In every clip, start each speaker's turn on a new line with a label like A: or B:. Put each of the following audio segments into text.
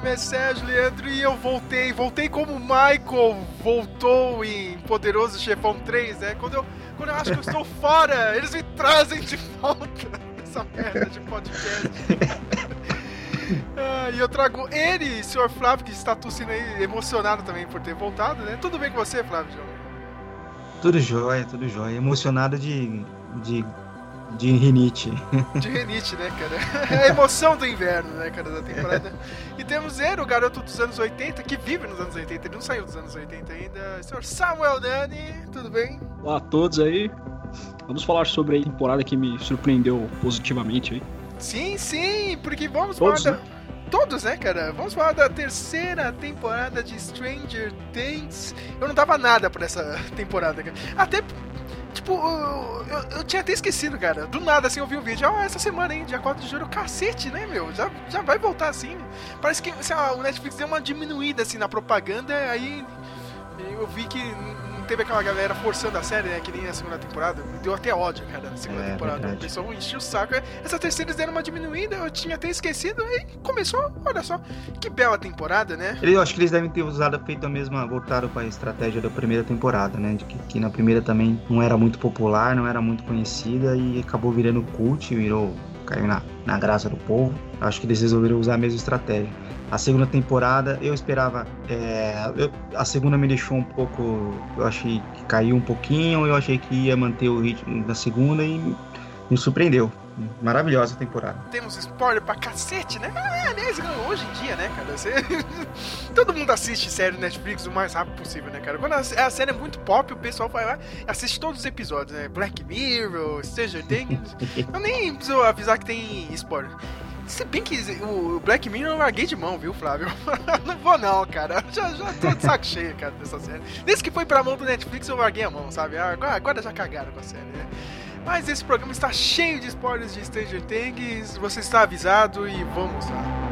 A: nome é Sérgio Leandro e eu voltei. Voltei como o Michael voltou em Poderoso Chefão 3, né? Quando eu, quando eu acho que eu estou fora, eles me trazem de volta essa merda de podcast. Ah, e eu trago ele, senhor Flávio, que está tossindo aí, emocionado também por ter voltado, né? Tudo bem com você, Flávio?
B: Tudo jóia, tudo jóia. Emocionado de, de de rinite.
A: De rinite, né, cara? É a emoção do inverno, né, cara, da temporada. E temos ele, o garoto dos anos 80, que vive nos anos 80, ele não saiu dos anos 80 ainda. Senhor Samuel Dani, tudo bem?
C: Olá a todos aí. Vamos falar sobre a temporada que me surpreendeu positivamente aí.
A: Sim, sim, porque vamos todos, falar da... né? Todos, né, cara? Vamos falar da terceira temporada de Stranger Things. Eu não dava nada pra essa temporada, cara. Até Tipo, eu, eu, eu, tinha até esquecido, cara. Do nada, assim, eu vi um vídeo. Ah, essa semana, hein? Dia 4 de julho. Cacete, né, meu? Já, já vai voltar assim. Parece que assim, o Netflix deu uma diminuída, assim, na propaganda. Aí eu vi que teve aquela galera forçando a série, né? Que nem a segunda temporada. Me deu até ódio, cara, na segunda é, temporada. Verdade. O pessoal encheu o saco. Essa terceira eles deram uma diminuída, eu tinha até esquecido. E começou, olha só, que bela temporada, né?
B: Eu acho que eles devem ter usado, feito a mesma, voltaram para a estratégia da primeira temporada, né? De que, que, na primeira também não era muito popular, não era muito conhecida e acabou virando cult, virou, caiu na, na graça do povo. Acho que eles resolveram usar a mesma estratégia. A segunda temporada eu esperava. É, eu, a segunda me deixou um pouco. Eu achei que caiu um pouquinho. Eu achei que ia manter o ritmo da segunda e me surpreendeu. Maravilhosa temporada.
A: Temos spoiler pra cacete, né? Ah, aliás, hoje em dia, né, cara? Você... Todo mundo assiste série Netflix o mais rápido possível, né, cara? Quando a, série é muito pop, o pessoal vai lá e assiste todos os episódios, né? Black Mirror, Stranger Things. eu nem preciso avisar que tem spoiler. Se bem que o Black Mirror eu larguei de mão, viu, Flávio? não vou não, cara. Já, já tô de saco cheio, cara, dessa série. Desde que foi pra mão do Netflix eu larguei a mão, sabe? Agora, agora já cagaram com a série, né? Mas esse programa está cheio de spoilers de Stranger Things. Você está avisado e vamos lá.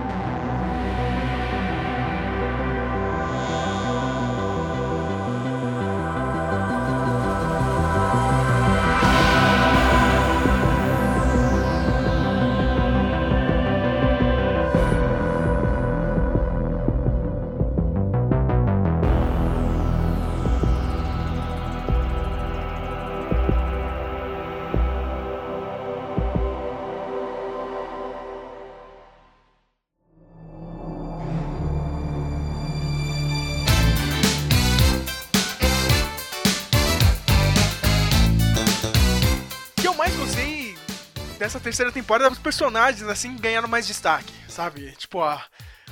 A: Terceira temporada os personagens assim ganharam mais destaque, sabe? Tipo a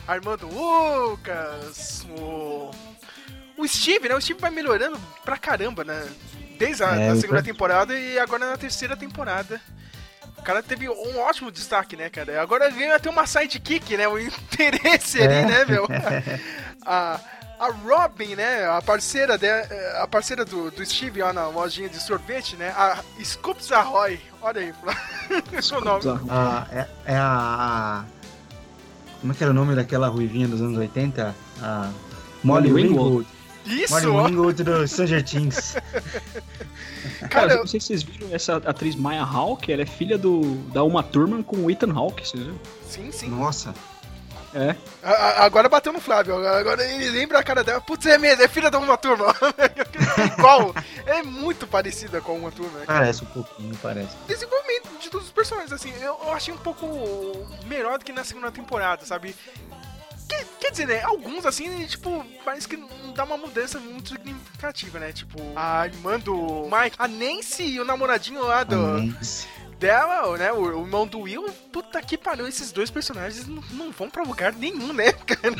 A: Armando Lucas, o o Steve, né? O Steve vai melhorando pra caramba, né? Desde a, é, segunda temporada e agora na terceira temporada. O cara teve um ótimo destaque, né, cara? Agora ganha até uma sidekick, né? O interesse ali, é. né, meu? a, a Robin, né, a parceira, de, a parceira do, do Steve lá na lojinha de sorvete, né, a Scoops Ahoy, olha aí, seu nome.
B: Ah, é, é a, Como é que era o nome daquela ruivinha dos anos 80? A Molly Ringwald.
A: Isso!
B: Molly Ringwald do Stranger Things.
C: Cara, Cara eu... não sei se vocês viram essa atriz Maya Hawke, ela é filha do, da Uma Thurman com o Ethan Hawke, vocês viram?
A: Sim, sim.
B: Nossa.
C: É.
A: agora bateu no Flávio. Agora ele lembra a cara dela. Putz, é mesmo, é filha da uma turma. Igual. É muito parecida com uma turma.
B: Parece um pouquinho, parece.
A: Desenvolvimento de todos os personagens, assim, eu, eu achei um pouco melhor do que na segunda temporada, sabe? Quer, quer, dizer, né? Alguns, assim, tipo, parece que não dá uma mudança muito significativa, né? Tipo, a irmã do Mike, a Nancy e o namoradinho lá do. Dela, né, o, o irmão do Will, puta que pariu, esses dois personagens não, não vão pra lugar nenhum, né, cara?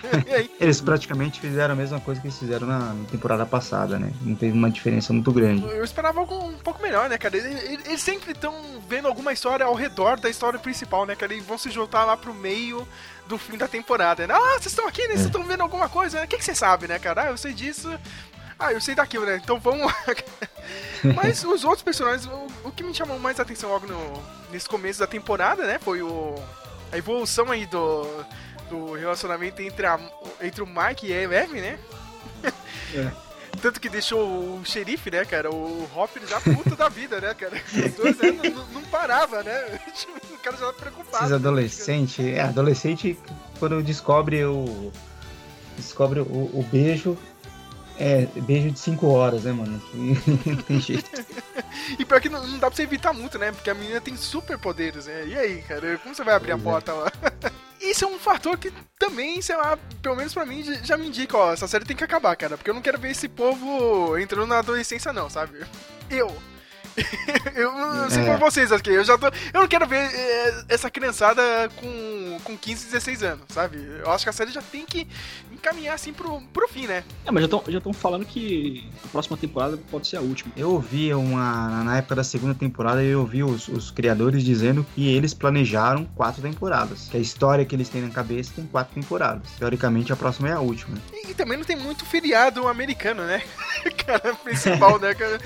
B: Eles praticamente fizeram a mesma coisa que eles fizeram na, temporada passada, né? Não teve uma diferença muito grande.
A: Eu esperava algo um pouco melhor, né, cara? Eles, eles sempre estão vendo alguma história ao redor da história principal, né, cara? Eles vão se juntar lá pro meio do fim da temporada, né? Ah, vocês estão aqui, né? Vocês estão é. vendo alguma coisa, né? O que, que você sabe, né, cara? Ah, eu sei disso, ah, eu sei daquilo, né? Então vamos. Mas os outros personagens, o, o, que me chamou mais atenção logo no, nesse começo da temporada, né? Foi o, a evolução aí do, do relacionamento entre, a, entre o Mike e a Eleven, né? É. Tanto que deixou o xerife, né, cara? O Hopper já puto da vida, né, cara? Os dois né, não, não, parava, né? caras já preocupados.
B: Esses adolescentes, é, adolescente quando descobre o. Descobre o, o beijo, é, beijo de 5 horas, né, mano? Não tem jeito.
A: e pior que não, não, dá pra você evitar muito, né? Porque a menina tem super poderes, né? E aí, cara? Como você vai abrir pois a é. porta é. lá? Isso é um fator que também, sei lá, pelo menos pra mim, já me indica, ó, essa série tem que acabar, cara. Porque eu não quero ver esse povo entrando na adolescência, não, sabe? Eu, eu não sei é. por vocês aqui, eu já tô. Eu não quero ver é, essa criançada com, com 15, 16 anos, sabe? Eu acho que a série já tem que encaminhar assim pro, pro fim, né?
C: É, mas já estão já falando que a próxima temporada pode ser a última.
B: Eu ouvi uma. Na época da segunda temporada, eu ouvi os, os criadores dizendo que eles planejaram quatro temporadas. Que a história que eles têm na cabeça tem quatro temporadas. Teoricamente, a próxima é a última.
A: E, também não tem muito feriado americano, né? cara principal, né, cara?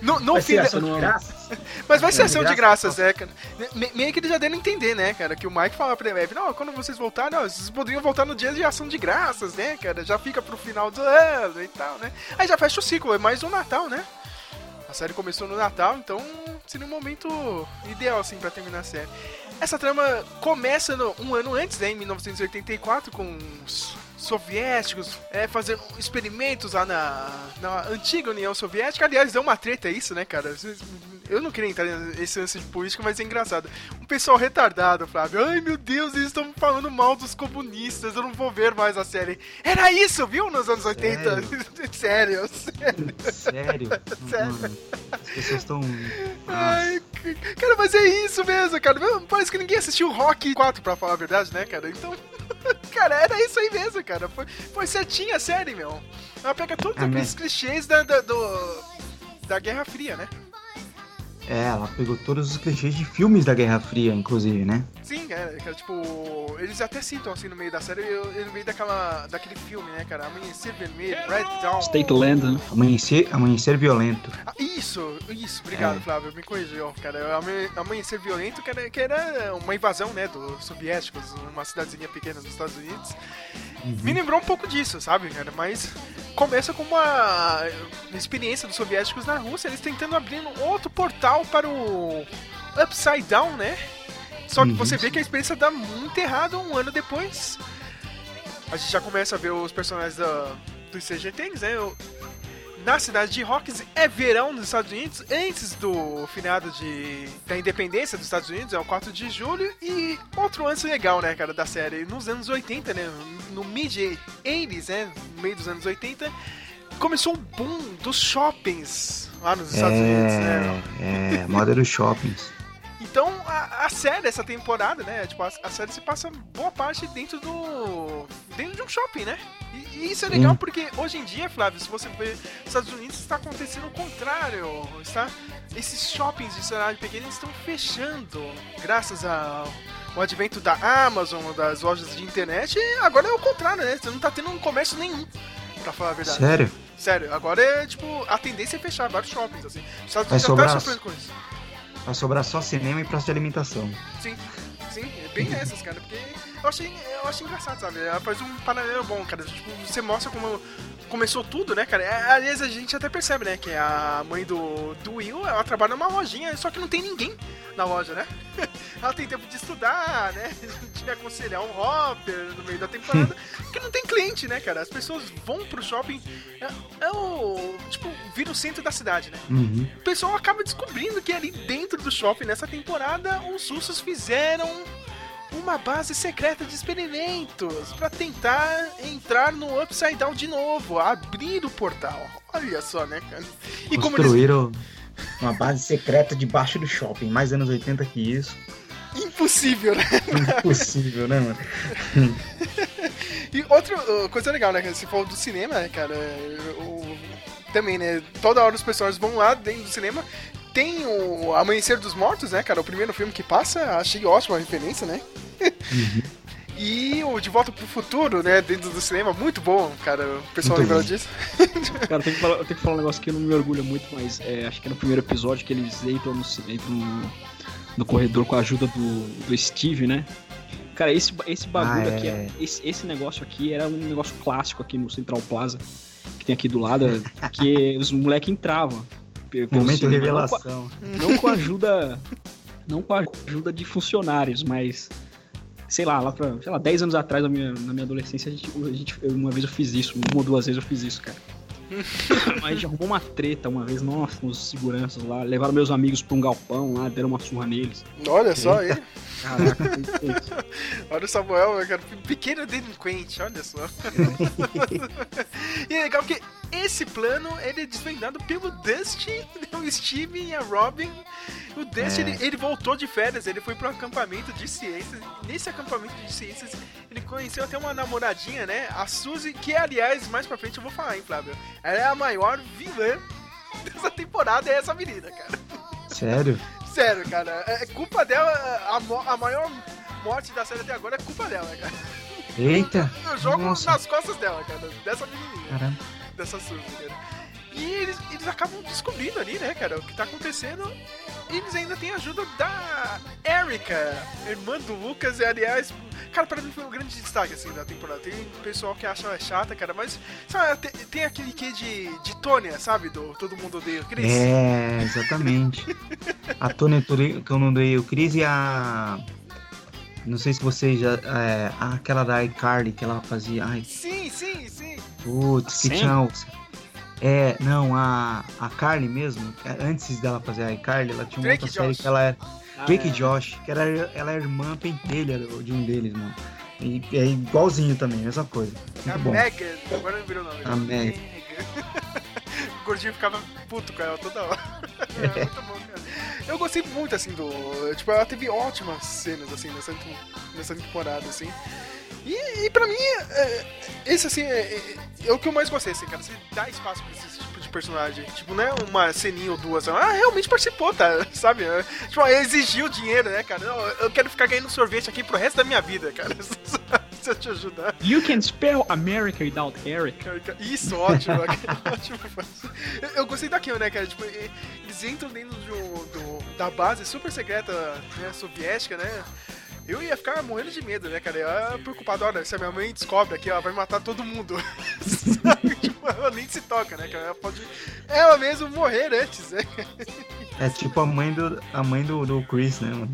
A: Não, não
B: feriado ação de graças.
A: Mas vai ser ação de graças, é, cara. Meio que eles já deram a entender, né, cara? Que o Mike fala pra ele, não, quando vocês voltarem, não, vocês poderiam voltar no dia de ação de graças, né, cara? Já fica pro final do ano e tal, né? Aí já fecha o ciclo, é mais um Natal, né? A série começou no Natal, então seria um momento ideal, assim, pra terminar a série. Essa trama começa no, um ano antes, né, em 1984, com os soviéticos é, fazendo experimentos lá na, na antiga União Soviética. Aliás, deu uma treta isso, né, cara? Eu não queria entrar nesse lance de política, mas é engraçado. Um pessoal retardado, Flávio. Ai, meu Deus, eles estão falando mal dos comunistas. Eu não vou ver mais a série. Era isso, viu, nos anos 80?
B: Sério?
A: sério, sério.
B: Sério? sério. As pessoas estão...
A: Ai, cara, mas é isso mesmo, cara. Parece que ninguém assistiu Rock 4, pra falar a verdade, né, cara? Então... cara, era isso aí mesmo, cara. Foi, foi certinha a série, meu. Ela pega todos ah, aqueles clichês da, da, do, da Guerra Fria, né?
B: É, ela pegou todos os clichês de filmes da Guerra Fria, inclusive, né?
A: Sim, é, é tipo, eles até citam assim no meio da série, no meio daquela, daquele filme, né, cara? Amanhecer Vermelho, Red Dawn.
C: State Land, né?
B: Amanhecer, amanhecer Violento.
A: Ah, isso, isso, obrigado, é. Flávio, me corrigiu, cara. Amanhecer Violento, que era, que era uma invasão, né, dos soviéticos, uma cidadezinha pequena dos Estados Unidos. Uhum. Me lembrou um pouco disso, sabe, cara? Mas começa com uma experiência dos soviéticos na Rússia, eles tentando abrir um outro portal para o Upside Down, né? Só que uhum. você vê que a experiência dá muito errado um ano depois. A gente já começa a ver os personagens da, dos CGTs, né? na cidade de Hawkins é verão nos Estados Unidos, antes do finado de, da independência dos Estados Unidos, é o 4 de julho, e outro lance legal, né, cara, da série, nos anos 80, né, no mid-80s, né, no meio dos anos 80, começou o boom dos shoppings lá nos Estados
B: é,
A: Unidos, né?
B: É, moda dos shoppings.
A: Então, a, a, série, essa temporada, né? Tipo, a, a, série se passa boa parte dentro do. dentro de um shopping, né? E, e isso é legal porque hoje em dia, Flávio, se você ver nos Estados Unidos, está acontecendo o contrário. Está, esses shoppings de cidade pequena estão fechando. Graças ao o advento da Amazon, das lojas de internet, agora é o contrário, né? Você não tá tendo um comércio nenhum, pra falar a verdade.
B: Sério?
A: Sério, agora é tipo, a tendência é fechar vários shoppings, assim. Os Estados Unidos já tá sofrendo com isso.
B: Vai sobrar só cinema e praça de alimentação.
A: Sim, sim, é bem essas, cara, porque eu achei, eu achei engraçado, sabe? Ela faz um paralelo bom, cara. Tipo, você mostra como começou tudo, né, cara? É, aliás, a gente até percebe, né, que a mãe do, do Will, ela trabalha numa lojinha, só que não tem ninguém na loja, né? ela tem tempo de estudar, né? De aconselhar um Hopper no meio da temporada, porque não tem cliente, né, cara? As pessoas vão pro shopping, é, é o, tipo, vira o centro da cidade, né?
B: Uhum.
A: O pessoal acaba descobrindo que ali dentro do shopping, nessa temporada, os russos fizeram uma base secreta de experimentos para tentar entrar no Upside Down de novo, abrir o portal. Olha só, né, cara?
B: E Construíram eles... uma base secreta debaixo do shopping, mais anos 80 que isso.
A: Impossível, né?
B: Impossível, né, mano?
A: e outra coisa legal, né? Você falou do cinema, né, cara? O, também, né? Toda hora os pessoas vão lá dentro do cinema tem o Amanhecer dos Mortos, né, cara? O primeiro filme que passa, achei ótima a referência, né? Uhum. E o De Volta pro Futuro, né, dentro do cinema, muito bom, cara. O pessoal lembrou disso.
C: cara, tem que, falar, eu tenho que falar um negócio que não me orgulha muito, mas é, acho que é no primeiro episódio que eles entram no, entram no, no corredor com a ajuda do, do Steve, né? Cara, esse, esse bagulho ah, aqui, é. esse, esse negócio aqui era um negócio clássico aqui no Central Plaza, que tem aqui do lado, que os moleques entravam.
B: Momento de revelação.
C: Não com, não com ajuda Não com a ajuda de funcionários, mas sei lá, lá pra, sei lá, 10 anos atrás, na minha, na minha adolescência, a gente, a gente, uma vez eu fiz isso, uma ou duas vezes eu fiz isso, cara. Mas a gente arrumou uma treta uma vez, nossa, com os seguranças lá, levaram meus amigos pra um galpão lá, deram uma surra neles.
A: Olha só aí. Caraca, Olha o Samuel, cara, pequeno delinquente, olha só. e é legal que esse plano ele é desvendado pelo Dusty, o Steve e a Robin. O Dusty, é. ele, ele, voltou de férias, ele foi para um acampamento de ciências. Nesse acampamento de ciências, ele conheceu até uma namoradinha, né? A Suzy, que aliás, mais pra frente eu vou falar, hein, Flávio? Ela é a maior vilã dessa temporada, é essa menina, cara.
B: Sério?
A: Sério, cara. É, é culpa dela, a, a maior morte da série até agora é culpa dela, cara.
B: Eita!
A: Eu jogo Nossa. nas costas dela, cara, dessa menininha. Caramba. Dessa Suzy, cara. E eles, eles acabam descobrindo ali, né, cara, o que tá acontecendo. E eles ainda têm a ajuda da Erika, irmã do Lucas, e aliás, cara, pra mim foi um grande destaque, assim, da temporada. Tem pessoal que acha ela chata, cara, mas, sabe, tem, tem aquele quê de, de Tônia, sabe, do Todo Mundo Odeia o Chris.
B: É, exatamente. a Tônia que eu não odeio o Chris e a... Não sei se você já. É, aquela da iCarly que ela fazia. Ai.
A: Sim, sim, sim.
B: Putz, que tchau. É, não, a, a Carly mesmo, antes dela fazer a iCarly, ela tinha uma Drake outra série que ela era. Ah, Drake é. Josh, que era, ela é irmã pentelha de um deles, mano. E é igualzinho também, mesma coisa. Muito a bom.
A: Megan, agora não virou o nome.
B: A Megan.
A: o gordinho ficava puto com ela toda hora. É. muito bom, cara. Eu gostei muito, assim, do. Tipo, ela teve ótimas cenas, assim, nessa, nessa temporada, assim. E, e pra mim, é, esse assim, é, é, é, o que eu mais gostei, assim, cara. Você dá espaço pra esse tipo de personagem. Tipo, não é uma ceninha ou duas. Ah, realmente participou, tá? Sabe? Tipo, exigiu dinheiro, né, cara? Não, eu quero ficar ganhando sorvete aqui pro resto da minha vida, cara. Se eu te ajudar.
C: You can spell America without Eric.
A: Isso, ótimo. ótimo. Eu gostei daquilo, né, cara? Tipo, eles entram dentro do, do da base super secreta né, soviética, né? Eu ia ficar morrendo de medo, né, cara? Eu ia preocupado, olha, se a minha mãe descobre aqui, ela vai matar todo mundo. tipo, ela nem se toca, né, cara? Ela pode ela mesmo morrer antes, né?
B: É tipo a mãe do, a mãe do, do Chris, né, mano?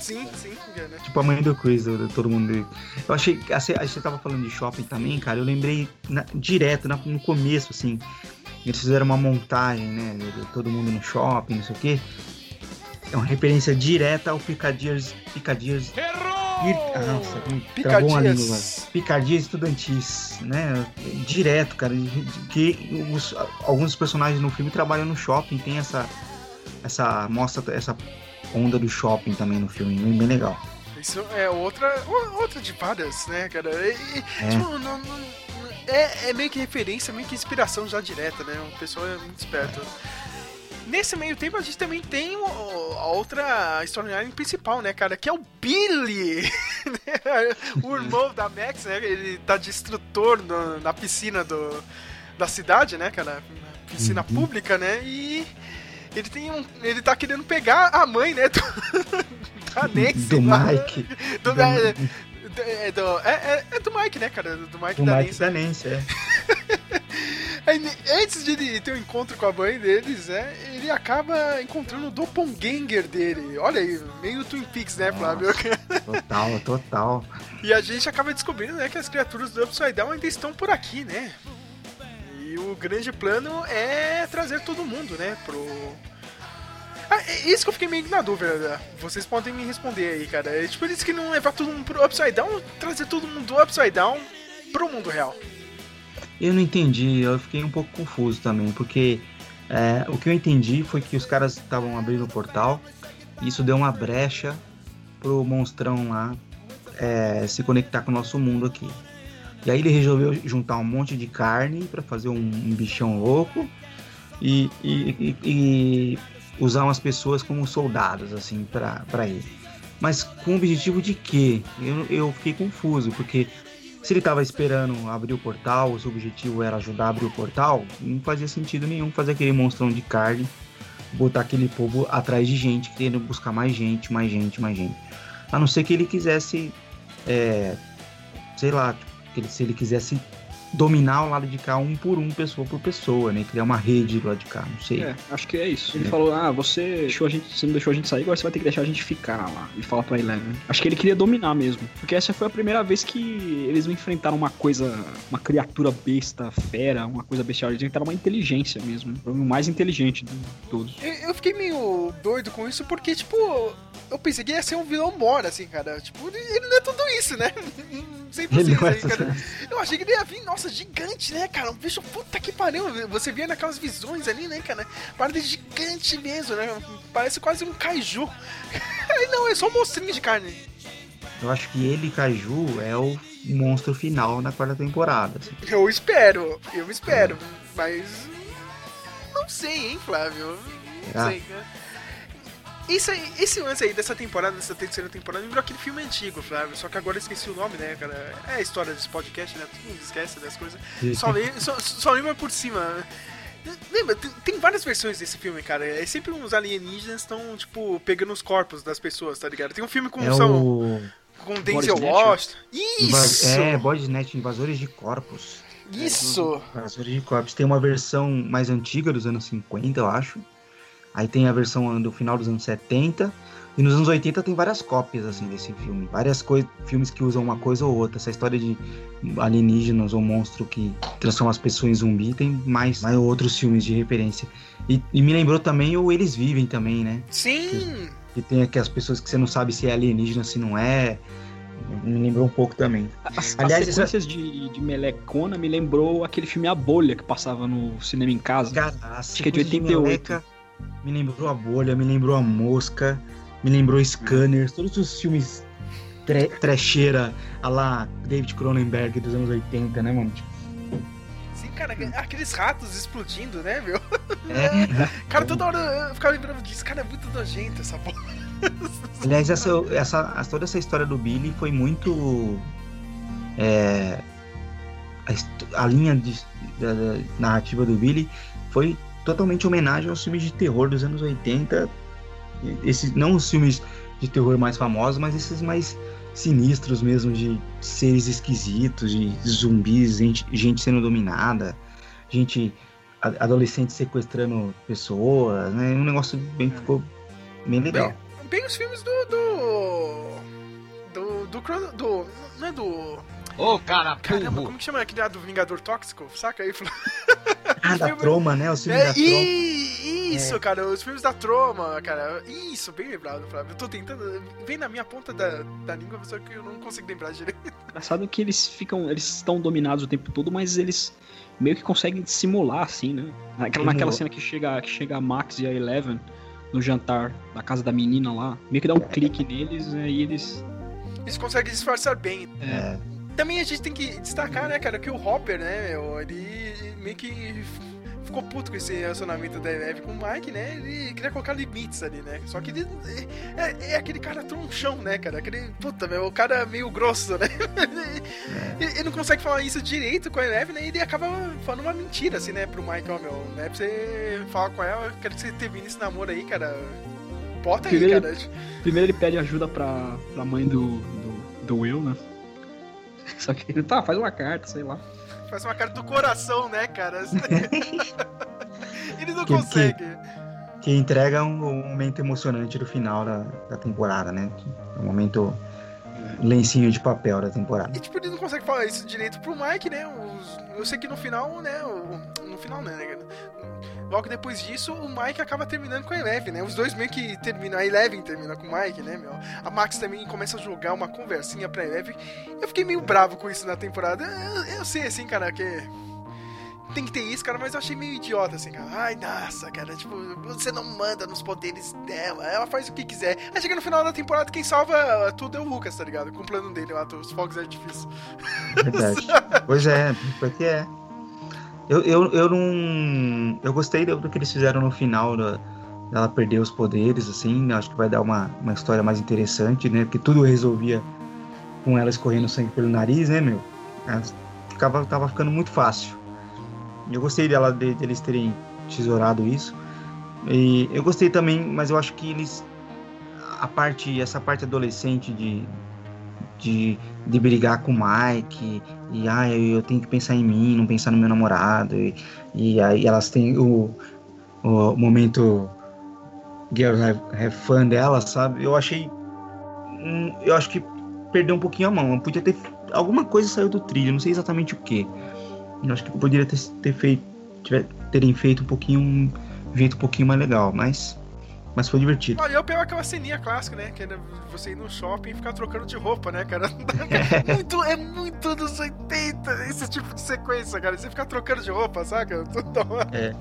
A: Sim, sim, né?
B: Tipo a mãe do Chris, do, do todo mundo. Eu achei, assim, você tava falando de shopping também, cara, eu lembrei na, direto, na, no começo, assim, eles fizeram uma montagem, né, de todo mundo no shopping, não sei o quê. É uma referência direta ao Picadias. Picadias. Ah, nossa, Picadias. Picadias estudantis, né? Direto, cara. Que os, alguns personagens no filme trabalham no shopping, tem essa. Essa. Mostra essa onda do shopping também no filme, bem legal.
A: Isso é outra. Outra de várias, né, cara? E, é. Tipo, não, não, é, é meio que referência, meio que inspiração já direta, né? O pessoal é muito esperto. Nesse meio tempo a gente também tem o, a outra storyline principal, né, cara? Que é o Billy! Né? o irmão da Max, né? Ele tá de instrutor no, na piscina do, da cidade, né, cara? Piscina uhum. pública, né? E ele tem um. Ele tá querendo pegar a mãe, né? Do,
B: da Nancy. Do lá, Mike.
A: Do, do, é, é, do, é, é, é, do Mike, né, cara? Do Mike
B: do
A: da
B: Mike Nancy. da Nancy, é.
A: Aí, antes de ter um encontro com a mãe deles, né, ele acaba encontrando o doppelganger dele. Olha aí, meio Twin Peaks, né, Flávio?
B: Total, total.
A: E a gente acaba descobrindo, né, que as criaturas do Upside Down ainda estão por aqui, né? E o grande plano é trazer todo mundo, né, pro... Ah, é isso que eu fiquei meio na dúvida. Né? Vocês podem me responder aí, cara. É, tipo, eles que não levar todo mundo pro Upside Down, trazer todo mundo do Upside Down pro mundo real.
B: Eu não entendi, eu fiquei um pouco confuso também, porque é, o que eu entendi foi que os caras estavam abrindo o portal, e isso deu uma brecha pro monstrão lá é, se conectar com o nosso mundo aqui. E aí ele resolveu juntar um monte de carne para fazer um, um, bichão louco e, e, e, e, usar umas pessoas como soldados, assim, para ele. Mas com o objetivo de quê? Eu, eu fiquei confuso, porque se ele estava esperando abrir o portal, o seu objetivo era ajudar a abrir o portal, não fazia sentido nenhum fazer aquele monstrão de carne, botar aquele povo atrás de gente, querendo buscar mais gente, mais gente, mais gente. A não ser que ele quisesse, é, sei lá, se ele quisesse dominar o lado de cá um por um, pessoa por pessoa, né? Criar uma rede do lado de cá, não sei.
C: É, acho que é isso. Ele é. falou, ah, você deixou a gente, você não deixou a gente sair, agora você vai ter que deixar a gente ficar lá. E fala pra Eleven. Acho que ele queria dominar mesmo. Porque essa foi a primeira vez que eles enfrentaram uma coisa, uma criatura besta, fera, uma coisa bestial. Eles enfrentaram uma inteligência mesmo. O mais inteligente de todos.
A: Eu fiquei meio doido com isso, porque, tipo, eu pensei que ia ser um vilão mora, assim, cara. Tipo, ele não é tudo isso, né? Sem vocês é aí, cara. Eu achei que ele ia vir, nossa, gigante, né, cara? Um bicho, puta que pariu. Você via naquelas visões ali, né, cara? Parada gigante mesmo, né? Parece quase um. Aí não, é só um monstrinho de carne.
B: Eu acho que ele, kaiju, é o monstro final na quarta temporada. Assim.
A: Eu espero, eu espero. Mas. Não sei, hein, Flávio? Não sei, cara. Isso aí, esse lance aí dessa temporada, dessa terceira temporada, lembrou aquele filme antigo, Flávio. Só que agora eu esqueci o nome, né, cara? É a história desse podcast, né? Todo mundo esquece das coisas. Só, só, só lembra por cima. Lembra, tem, tem, várias versões desse filme, cara. É sempre uns alienígenas estão, tipo, pegando os corpos das pessoas, tá ligado? Tem um filme com.
B: É são, o...
A: Com Denzel Washington. Isso!
B: É, Bodynet, Invasores de Corpos.
A: Isso!
B: É, invasores de Corpos. Tem uma versão mais antiga, dos anos 50, eu acho. Aí tem a versão do final dos anos 70. E nos anos 80 tem várias cópias assim desse filme. Várias filmes que usam uma coisa ou outra. Essa história de alienígenas ou monstro que transforma as pessoas em zumbi tem mais, mais outros filmes de referência. E, e me lembrou também o Eles Vivem também, né?
A: Sim!
B: Que, que tem aqui as pessoas que você não sabe se é alienígena, se não é me lembrou um pouco também.
C: As, Aliás, as sequências essa... de, de Melecona me lembrou aquele filme A Bolha que passava no cinema em casa.
B: Cara, Acho que é de 88. De Meleca, me lembrou a bolha, me lembrou a mosca, me lembrou Scanners, todos os filmes tre trecheira a lá David Cronenberg dos anos 80, né, mano?
A: Sim, cara, aqueles ratos explodindo, né, meu? É. cara, toda hora eu ficava lembrando disso, cara, é muito nojento essa porra.
B: Aliás, essa, essa, toda essa história do Billy foi muito. É, a, a linha de, da, da narrativa do Billy foi totalmente homenagem aos filmes de terror dos anos 80. Esses, não os filmes de terror mais famosos, mas esses mais sinistros mesmo, de seres esquisitos, de zumbis, gente, gente sendo dominada, gente, adolescentes sequestrando pessoas, né? Um negócio bem, é. ficou bem legal.
A: Bem, bem os filmes do. do. do. do, do não é do
C: Ô, oh, cara,
A: Caramba, como que chama aquele do Vingador Tóxico? Saca aí?
B: Ah, da filme... Troma, né? Os filmes é, da
A: Troma. Isso, é. cara, os filmes da Troma, cara. Isso, bem lembrado, Flávio. Eu tô tentando. Vem na minha ponta da, da língua, só que eu não consigo lembrar direito.
C: Engraçado que eles ficam. Eles estão dominados o tempo todo, mas eles meio que conseguem simular, assim, né? Naquela, naquela cena que chega, que chega a Max e a Eleven no jantar da casa da menina lá, meio que dá um clique neles e aí eles.
A: Eles conseguem disfarçar bem.
B: É
A: também a gente tem que destacar, né, cara, que o Hopper, né, meu, ele meio que ficou puto com esse relacionamento da Eve com o Mike, né? Ele queria colocar limites ali, né? Só que ele é, é aquele cara tronchão, né, cara? Aquele, puta, meu, o cara meio grosso, né? Ele, ele, não consegue falar isso direito com a Eleven, né? E ele acaba falando uma mentira, assim, né, pro Mike, ó, meu, né? Pra você falar com ela, quero que você termine esse namoro aí, cara. Bota aí, primeiro, cara.
C: Primeiro ele pede ajuda pra, pra mãe do, do, do Will, né? Só que ele tá, faz uma carta, sei lá.
A: Faz uma carta do coração, né, cara? ele não que, consegue.
B: Que, que entrega um, um, momento emocionante no final da, da temporada, né? Um momento lencinho de papel da temporada.
A: E tipo, ele não consegue falar isso direito pro Mike, né? Os, eu sei que no final, né? O, no final, né? Logo depois disso, o Mike acaba terminando com a Eleven, né? Os dois meio que terminam. A Eleven termina com o Mike, né, meu? A Max também começa a jogar uma conversinha pra Eleven. Eu fiquei meio bravo com isso na temporada. Eu, eu sei, assim, cara, que tem que ter isso, cara, mas eu achei meio idiota, assim, cara. Ai, nossa, cara, tipo, você não manda nos poderes dela, ela faz o que quiser. Aí chega no final da temporada, quem salva tudo é o Lucas, tá ligado? Com o plano dele lá, os fogos artifícios.
B: Verdade. pois é, porque é. Eu, eu, eu não. Eu gostei do, que eles fizeram no final da, dela perder os poderes, assim. Acho que vai dar uma, uma história mais interessante, né? Porque tudo resolvia com ela escorrendo sangue pelo nariz, né, meu? ficava, tava ficando muito fácil. Eu gostei dela, de, deles terem tesourado isso. E eu gostei também, mas eu acho que eles. A parte, essa parte adolescente de, de, de brigar com o Mike, e ah, eu tenho que pensar em mim, não pensar no meu namorado, e, e aí elas têm o, o momento Girls Have, have Fun dela, sabe? Eu achei. Hum, eu acho que perdeu um pouquinho a mão. Podia ter. Alguma coisa saiu do trilho, não sei exatamente o que. Eu acho que poderia ter, ter feito. Terem feito um pouquinho. Um jeito um pouquinho mais legal, mas mas foi divertido.
A: Olha, eu pego aquela ceninha clássica, né? Que é você ir no shopping e ficar trocando de roupa, né, cara? É muito, é muito dos 80 esse tipo de sequência, cara. Você ficar trocando de roupa, saca?
B: É.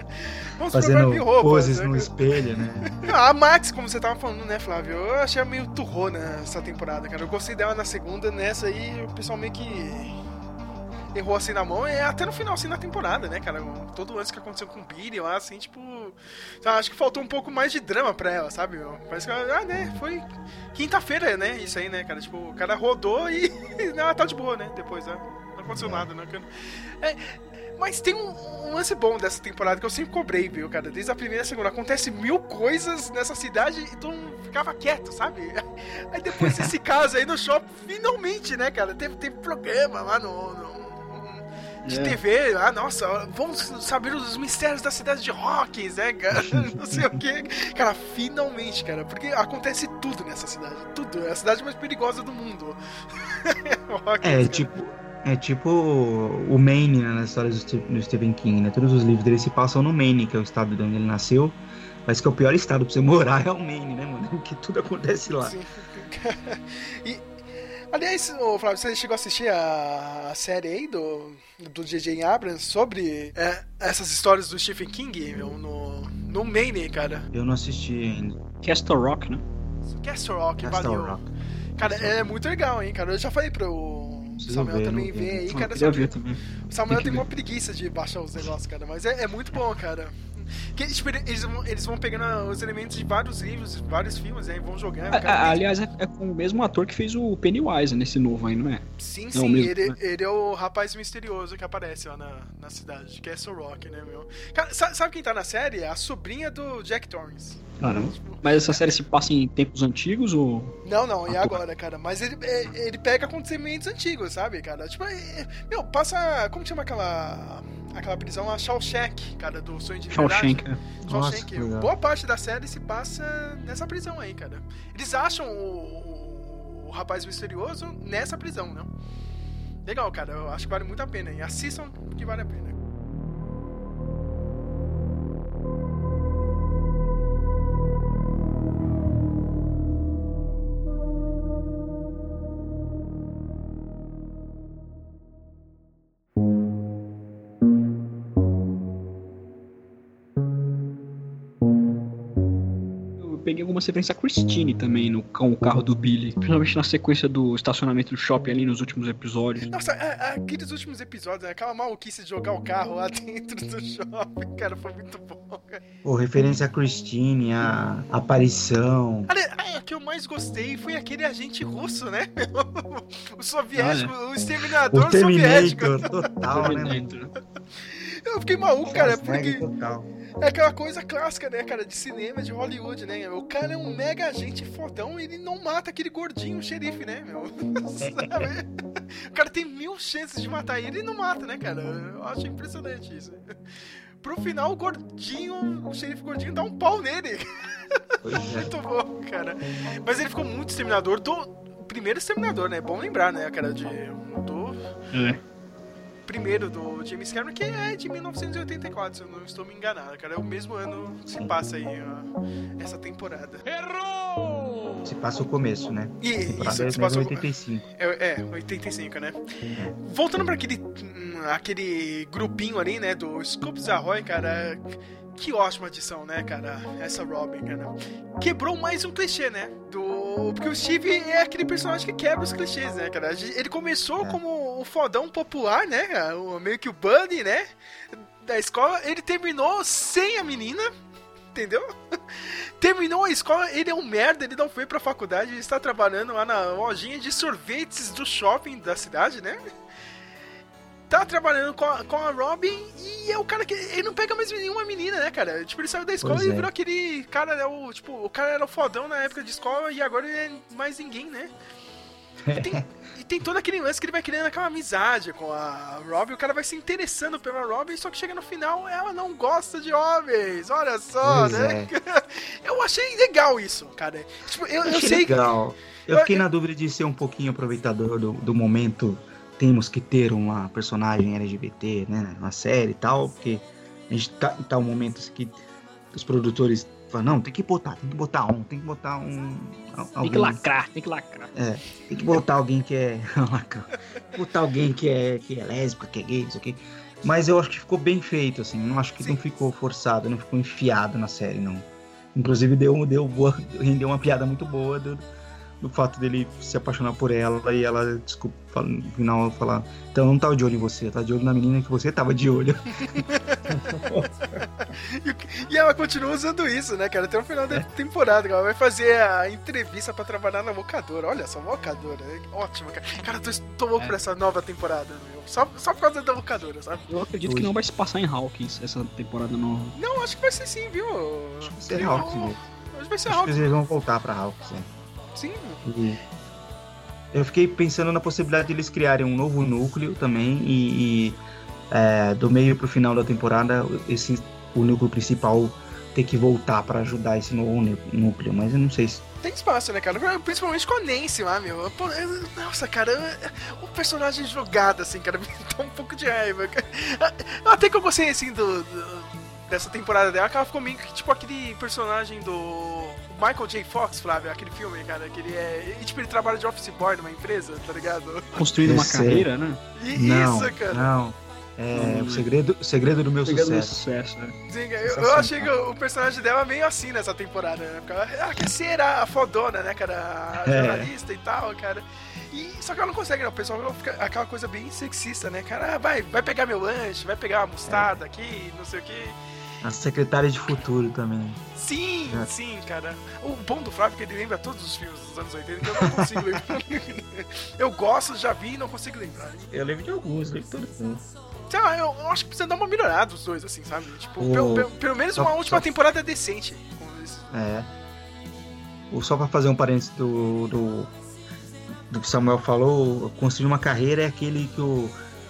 B: Vamos Fazendo de roupa, poses né, no espelho, né?
A: Ah, a Max, como você tava falando, né, Flávio? Eu achei meio turrona essa temporada, cara. Eu gostei dela na segunda, nessa aí o pessoal meio que errou assim na mão, é até no final assim na temporada, né, cara? Todo antes que aconteceu com o Billy lá, assim, tipo. Acho que faltou um pouco mais de drama pra ela, sabe? Parece que ela, ah, né, foi quinta-feira, né? Isso aí, né, cara? Tipo, o cara rodou e. ela tá de boa, né? Depois, né? Não aconteceu nada, né? É, mas tem um, um, lance bom dessa temporada que eu sempre cobrei, viu, cara? Desde a primeira e a segunda. Acontece mil coisas nessa cidade e todo mundo ficava quieto, sabe? Aí depois desse caso aí no shopping, finalmente, né, cara? Teve, teve programa lá no, no de é. TV. Ah, nossa, vamos saber os mistérios da cidade de Hawkins, né, cara? Não sei o que. Cara, finalmente, cara, porque acontece tudo nessa cidade. Tudo. É a cidade mais perigosa do mundo.
B: Hawkins, é, cara. tipo. É tipo o Maine né, nas histórias do Stephen King, né? Todos os livros dele se passam no Maine, que é o estado de onde ele nasceu. Mas que é o pior estado pra você morar é o Maine, né, mano? Porque tudo acontece lá. Sim.
A: e, Aliás, ô, Flávio, você chegou a assistir a, a série aí do, do J.J. Abrams sobre é, essas histórias do Stephen King no, no Maine, cara?
B: Eu não assisti ainda.
C: Castle Rock, né?
A: Castle Rock, Castle valeu. Rock. Cara, é muito legal, hein, cara. Eu já falei pro Samuel ver, também ver aí, cara.
C: ver também.
A: Samuel tem, tem uma preguiça de baixar os negócios, cara, mas é, é muito bom, cara. Que, tipo, eles, vão, eles vão pegando os elementos de vários livros, vários filmes, né? E vão jogando.
C: A, aliás, é, é, com o mesmo ator que fez o Pennywise nesse novo aí, não é?
A: Sim, não, sim. Mesmo, ele, né? ele, é o rapaz misterioso que aparece lá na, na cidade de Castle Rock, né, meu? Cara, sabe quem tá na série? É a sobrinha do Jack Torrance.
C: Caramba. Tipo... Mas essa série se passa em tempos antigos ou.
A: Não, não, e agora, cara? Mas ele, é, ele pega acontecimentos antigos, sabe, cara? Tipo, é, meu, passa. Como chama aquela aquela prisão, a Shawshank, cara, do Sonho de
C: Shawshank,
A: é. Shawshank. Nossa, Boa parte da série se passa nessa prisão aí, cara. Eles acham o, o rapaz misterioso nessa prisão, né? Legal, cara. Eu acho que vale muito a pena. E assistam que vale a pena.
C: Peguei alguma referência a Christine também no, com o carro do Billy. Principalmente na sequência do estacionamento do shopping ali nos últimos episódios.
A: Nossa, é, é, aqueles últimos episódios, né? aquela maluquice de jogar o carro lá dentro do shopping, cara, foi muito bom. Cara.
B: Pô, referência a Christine, a aparição.
A: o que eu mais gostei foi aquele agente russo, né? o soviético, Olha, o exterminador o soviético.
B: Total, né?
A: Eu fiquei maluco, cara, porque. Total. É aquela coisa clássica, né, cara, de cinema, de Hollywood, né? O cara é um mega agente fodão e ele não mata aquele gordinho xerife, né, meu? o cara tem mil chances de matar ele e não mata, né, cara? Eu acho impressionante isso. Pro final, o gordinho, o xerife gordinho dá um pau nele. É. muito bom, cara. Mas ele ficou muito exterminador do primeiro exterminador, né? É bom lembrar, né, cara, de. Do. É primeiro do James Cameron, que é de 1984, se eu não estou me enganado, cara. É o mesmo ano que se passa aí ó, essa temporada.
B: Errou! Se passa o começo, né?
A: E, isso,
B: é
A: se passa
B: 85.
A: É, é, 85, né? Voltando para aquele, aquele grupinho ali, né, do Scoops Ahoy, cara que ótima adição, né, cara? Essa Robin, cara. Quebrou mais um clichê, né? Do... Porque o Steve é aquele personagem que quebra os clichês, né, cara? Ele começou é. como o fodão popular, né? Meio que o Bunny, né? Da escola. Ele terminou sem a menina, entendeu? Terminou a escola, ele é um merda, ele não foi pra faculdade, ele está trabalhando lá na lojinha de sorvetes do shopping da cidade, né? Tá trabalhando com a, com a Robin e é o cara que. Ele não pega mais nenhuma menina, né, cara? Tipo, ele saiu da escola pois e é. virou aquele cara, né, o, tipo, o cara era o fodão na época de escola e agora ele é mais ninguém, né? E tem, tem todo aquele lance que ele vai criando aquela amizade com a Robin, o cara vai se interessando pela Robin, só que chega no final, ela não gosta de homens, olha só, pois né? É. Eu achei legal isso, cara. Tipo, eu, eu, eu sei
B: legal. Eu fiquei na dúvida de ser um pouquinho aproveitador do, do momento. Temos que ter uma personagem LGBT, né? Uma série e tal, porque a gente tá, tá um momento que os produtores falam, não, tem que botar, tem que botar um, tem que botar um.
C: Alguém, tem que lacrar, tem que lacrar.
B: É, tem que botar alguém que é. botar alguém que é, que é lésbica, que é gay, isso aqui. Mas eu acho que ficou bem feito, assim. Não acho que Sim. não ficou forçado, não ficou enfiado na série, não. Inclusive deu, deu boa, rendeu uma piada muito boa do, do fato dele se apaixonar por ela e ela, desculpa, no final falar, então não tá de olho em você, tá de olho na menina que você tava de olho.
A: e ela continua usando isso, né, cara? Até o final da é. temporada, ela vai fazer a entrevista para trabalhar na locadora. Olha só, locadora, ótimo, cara. Cara, eu tô, tô louco é. por essa nova temporada, meu. Só, só por causa da locadora, sabe?
C: Eu acredito que não vai se passar em Hawkins essa temporada nova.
A: Não, acho que vai ser sim, viu?
B: Acho que vai ser Hawkins, Acho que vai ser Hawkins. eles vão voltar pra Hawkins, né?
A: Sim.
B: E eu fiquei pensando na possibilidade de eles criarem um novo núcleo também e, e é, do meio pro final da temporada esse o núcleo principal ter que voltar para ajudar esse novo núcleo, mas eu não sei se
A: tem espaço, né, cara? Principalmente com a Nancy lá, meu. Nossa, cara, o personagem jogado, assim, cara, me dá um pouco de raiva. Até que eu gostei, assim, do, do, dessa temporada dela, que ela ficou meio que, tipo, aquele personagem do Michael J. Fox, Flávio, aquele filme, cara, que ele é. E, tipo, ele trabalha de office boy numa empresa, tá ligado?
C: Construindo uma carreira, né?
B: Não, Isso, cara. Não. É, o segredo, o segredo do meu segredo sucesso. Do
C: sucesso né?
A: Sim, eu, eu, achei que o, personagem dela é meio assim nessa temporada, né? Porque ela, ah, quer ser a fodona, né, cara? A é. jornalista é. e tal, cara. E, só que ela não consegue, né? O pessoal fica aquela coisa bem sexista, né, cara? Ah, vai, vai pegar meu lanche, vai pegar a mostarda é. aqui, não sei o que.
B: A secretária de futuro também.
A: Sim, é. sim, cara. O bom do Flávio é que ele lembra todos os filmes dos anos 80, então eu não consigo lembrar. eu gosto, já vi e não consigo lembrar.
B: Eu lembro de alguns, lembro de todos.
A: Sei lá, eu, eu, acho que precisa dar uma melhorada os dois, assim, sabe? Tipo, o... pelo, pelo, pelo, menos uma só, última só... temporada decente.
B: É. O, só pra fazer um parênteses do, do, do que o Samuel falou, construir uma carreira é aquele que o,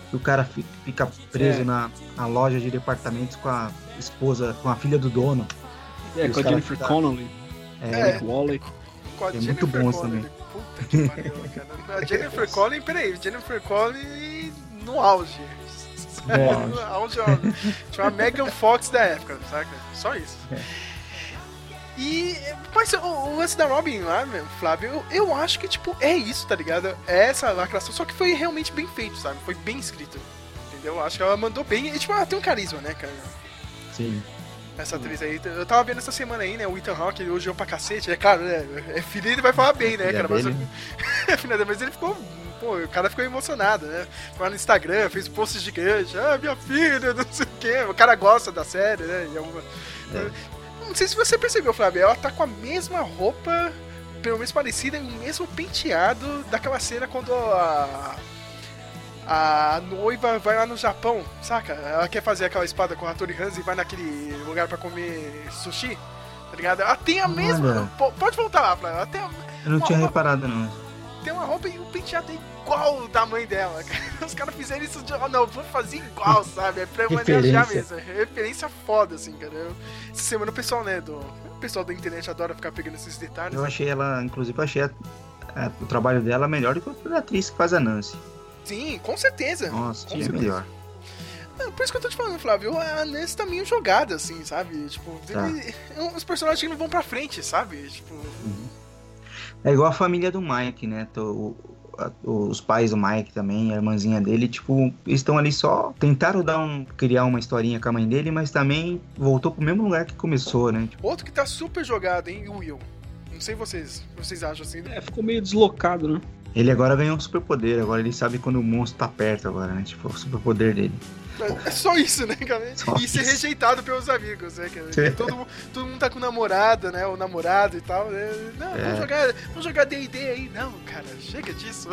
B: que o cara fica preso é. na, na loja de departamentos com a esposa, com a filha do dono.
C: É, com a Jennifer tá... Connolly.
B: É,
C: é. Wally.
A: Com a é Jennifer muito bom também. Puta que pariu, cara. A Jennifer Connelly, peraí, Jennifer Connelly no auge. No auge, auge. Tinha uma Megan Fox da época, saca? Só isso. É. E. Mas o, o, lance da Robin lá, meu, Flávio, eu, eu, acho que, tipo, é isso, tá ligado? É essa lacração, só que foi realmente bem feito, sabe? Foi bem escrito. Entendeu? Acho que ela mandou bem. E, tipo, ela tem um carisma, né, cara?
B: Sim.
A: Essa atriz aí. Eu tava vendo essa semana aí, né? O Ethan Hawke, ele elogiou pra cacete. É claro, né? É filho ele vai falar bem, né, cara? Mas, dele, mas ele ficou. Pô, o cara ficou emocionado, né? Foi lá no Instagram, fez posts gigantes. Ah, minha filha, não sei o quê. O cara gosta da série, né? Alguma... É. Não sei se você percebeu, Flávio. Ela tá com a mesma roupa, pelo menos parecida, e o mesmo penteado daquela cena quando a a noiva vai lá no Japão, saca? Ela quer fazer aquela espada com a Hattori Hanzo e vai naquele lugar para comer sushi, tá ligado? Ela tem a mesma. Pode voltar lá, Flávio. Ela tem a,
B: Eu não tinha roupa, reparado, não.
A: Tem uma roupa e o penteado é igual da mãe dela. Os caras fizeram isso de. Oh, não, vou fazer igual, sabe? É pra homenagear mesmo. É referência foda, assim, cara. Eu, essa semana o pessoal, né, do. O pessoal da internet adora ficar pegando esses detalhes.
B: Eu achei ela, inclusive, achei a, a, o trabalho dela melhor do que a atriz que faz a Nancy.
A: Sim, com certeza.
B: Nossa,
A: com
B: é certeza. melhor.
A: É, por isso que eu tô te falando, Flávio, a Nancy tá meio jogada, assim, sabe? Tipo, tá. ele, os personagens que não vão pra frente, sabe? Tipo. Uhum.
B: É igual a família do Mike, né? Tô, os pais do Mike também, a irmãzinha dele, tipo, estão ali só. Tentaram dar um, criar uma historinha com a mãe dele, mas também voltou pro mesmo lugar que começou, né?
A: Tipo... Outro que tá super jogado, hein? O Will. Não sei vocês, vocês acham assim.
C: É, ficou meio deslocado, né?
B: Ele agora ganhou um superpoder, agora ele sabe quando o monstro tá perto agora, né? Tipo, o superpoder dele.
A: É só isso, né, cara? Só e ser rejeitado pelos amigos, né, cara? Todo, todo mundo tá com namorada, né? O namorado e tal. Né? Não, é. vamos jogar, vamos jogar D&D aí. Não, cara, chega disso.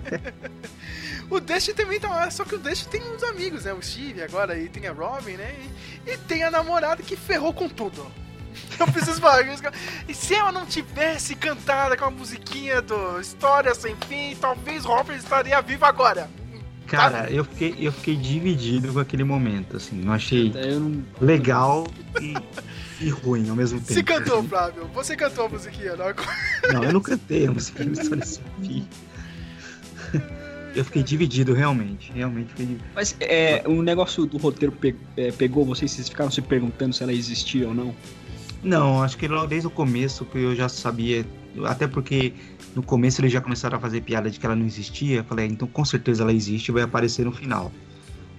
A: o Dash também tá lá, só que o Dash tem uns amigos, né? O Steve agora, e tem a Robin, né? E, e tem a namorada que ferrou com tudo. Eu preciso falar. E se ela não tivesse cantado com a musiquinha do História Sem Fim, talvez Hopper estaria vivo agora.
B: Cara, eu fiquei, eu fiquei dividido com aquele momento, assim. Eu achei eu não... legal e, e, ruim ao mesmo tempo.
A: Você cantou, Flávio? Você cantou a musiquinha, não?
B: Não, eu não cantei a musiquinha do História Sem Fim. Eu fiquei dividido, realmente. Realmente fiquei dividido.
C: Mas é, o negócio do roteiro pe é, pegou vocês? Vocês ficaram se perguntando se ela existia ou não?
B: Não, acho que logo desde o começo que eu já sabia. Até porque no começo eles já começaram a fazer piada de que ela não existia. Eu falei, então com certeza ela existe e vai aparecer no final.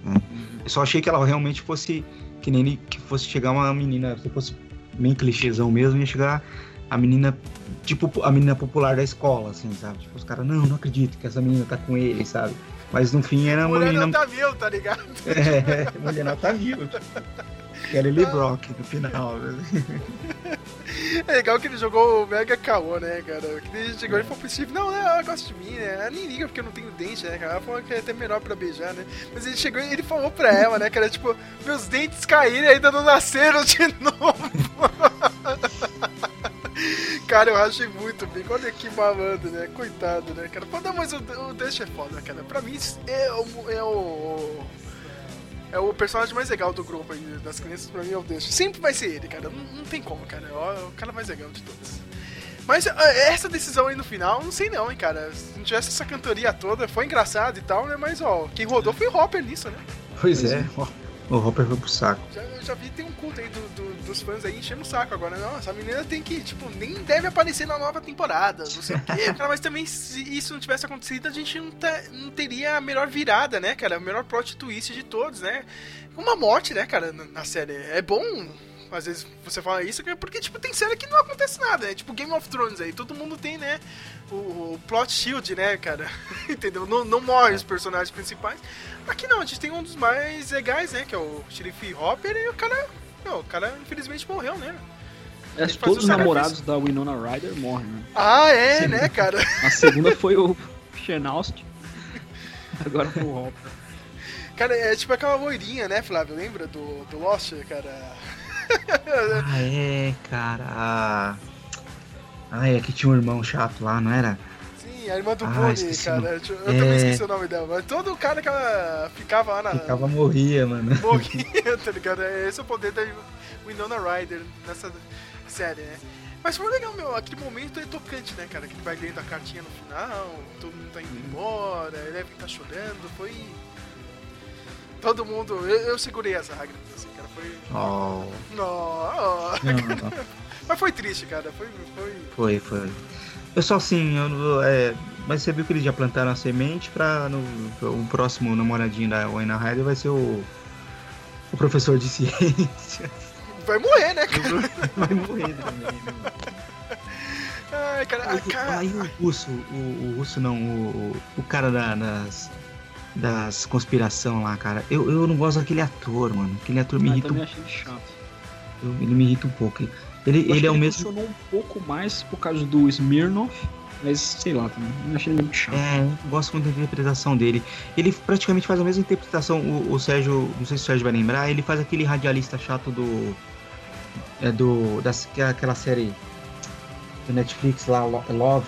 B: Né? Eu só achei que ela realmente fosse. Que nem que fosse chegar uma menina. Se fosse bem clichêzão mesmo, ia chegar a menina, tipo, a menina popular da escola, assim, sabe? Tipo, os caras, não, não acredito que essa menina tá com ele, sabe? Mas no fim era uma menina.
A: Mulher tá viu, tá ligado?
B: É, mulher não tá Que era Lily Brock no final.
A: É legal que ele jogou o Mega Caô, né, cara? Que ele chegou e falou pro Steve, não, né, ela gosta de mim, né? Ela nem liga porque eu não tenho dente, né, cara? Ela falou que é até menor pra beijar, né? Mas ele chegou e ele falou pra ela, né, cara? Tipo, meus dentes caíram e ainda não nasceram de novo. Cara, eu achei muito bem. Olha que malandro, né? Coitado, né, cara? Pô, não, mas o, o Dust é foda, cara. Pra mim, é o, é o. É o personagem mais legal do grupo aí, das crianças, pra mim é o Dust. Sempre vai ser ele, cara. Não, não tem como, cara. É o cara mais legal de todos. Mas ah, essa decisão aí no final, não sei não, hein, cara. Se não tivesse essa cantoria toda, foi engraçado e tal, né? Mas, ó, quem rodou foi o Hopper nisso, né?
B: Pois é. O Hopper foi pro saco.
A: Já, já vi, tem um culto aí do, do, dos fãs aí enchendo o saco agora. Não, essa menina tem que, tipo, nem deve aparecer na nova temporada, não sei o quê. Cara, mas também, se isso não tivesse acontecido, a gente não, tá, não teria a melhor virada, né, cara? O melhor plot twist de todos, né? Uma morte, né, cara, na, série. É bom às vezes você fala isso, porque, tipo, tem série que não acontece nada, né? Tipo Game of Thrones aí, todo mundo tem, né? O, o plot shield, né, cara? Entendeu? Não, não morre os personagens principais. Aqui não, a gente tem um dos mais legais, né? Que é o Sheriff Hopper e o cara. Não, o cara infelizmente morreu, né?
C: É, todos os namorados da Winona Ryder morrem, né?
A: Ah, é, né, cara?
C: A segunda foi o Shenaust. Agora foi o Hopper.
A: Cara, é tipo aquela loirinha, né, Flávio? Lembra do, do Lost, cara?
B: ah, é, cara. Ah, é que tinha um irmão chato lá, não era?
A: Sim, a irmã do ah, Bonnie, cara. No... Eu, é... também esqueci o nome dela. Mas todo cara que ela ficava lá na.
B: Ficava morria, mano.
A: Morria, tá ligado? Esse é o poder da Winona Ryder nessa série, né? Mas foi legal, meu. Aquele momento é tocante, né, cara? Que ele vai lendo a cartinha no final, todo mundo tá indo embora, ele deve estar chorando. Foi. Todo mundo. Eu, eu segurei as lágrimas, assim, cara. Foi.
B: Oh.
A: Não, não, não. Mas foi triste, cara. Foi. Foi,
B: foi. foi. Eu só assim, eu, é, mas você viu que eles já plantaram a semente pra no, o próximo namoradinho da Wayne Ryder vai ser o, o professor de ciência.
A: Vai morrer, né, cara?
B: Vai morrer também. Né?
A: Ai, cara, cara...
B: Aí o russo, o, o russo não, o, o cara da, das, das conspiração lá, cara. Eu, eu não gosto daquele ator, mano. Aquele ator me irrita.
C: Eu também achei chato.
B: Eu, ele me irrita um pouco. Ele, ele é o mesmo.
C: funcionou um pouco mais por causa do Smirnov, mas sei lá, também. Eu achei ele muito chato.
B: É, gosto muito da interpretação dele. Ele praticamente faz a mesma interpretação. O, o Sérgio, não sei se o Sérgio vai lembrar, ele faz aquele radialista chato do. É do. Das, é aquela série do Netflix lá, Love.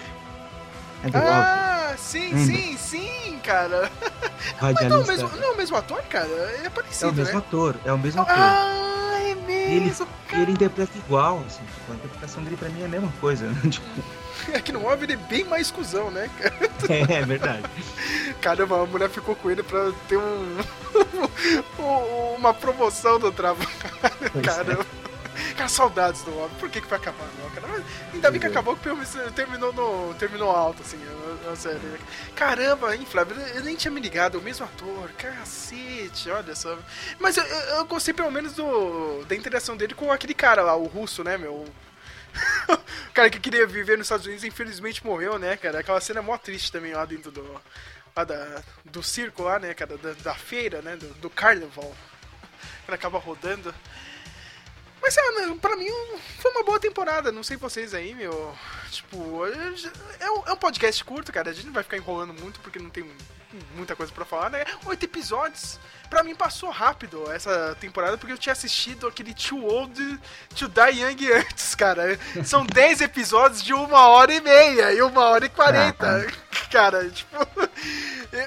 A: É do ah, Love. sim, Lembra? sim, sim, cara. Radialista. Mas não, é o mesmo, não é o mesmo ator, cara? É parecido.
B: É o mesmo
A: né?
B: ator, é o mesmo ator.
A: Ah, ele,
B: ele interpreta igual, assim, tipo, a interpretação dele pra mim é a mesma coisa, né? tipo...
A: É que no Mob ele é bem mais cuzão, né, cara?
B: É, é verdade.
A: Caramba, a mulher ficou com ele pra ter um. uma promoção do trabalho. Caramba. É. Cara, saudades do Mob. Por que, que vai acabar, não, cara? Ainda bem que acabou que terminou, no, terminou alto, assim, a, a série. Caramba, hein, Flávio? Eu nem tinha me ligado, o mesmo ator. Cacete, olha só. Mas eu, eu gostei pelo menos do, da interação dele com aquele cara lá, o russo, né, meu? o cara que queria viver nos Estados Unidos, infelizmente morreu, né, cara? Aquela cena é mó triste também lá dentro do. Lá da, do circo lá, né, cara? Da, da feira, né? Do, do carnaval. Ele acaba rodando. Mas, é, pra mim, foi uma boa temporada. Não sei vocês aí, meu. Tipo, é um, é um podcast curto, cara. A gente não vai ficar enrolando muito porque não tem muita coisa para falar, né? Oito episódios. Pra mim passou rápido essa temporada, porque eu tinha assistido aquele Too Old to Die Young antes, cara. São 10 episódios de uma hora e meia e uma hora e quarenta. Ah, cara, tipo.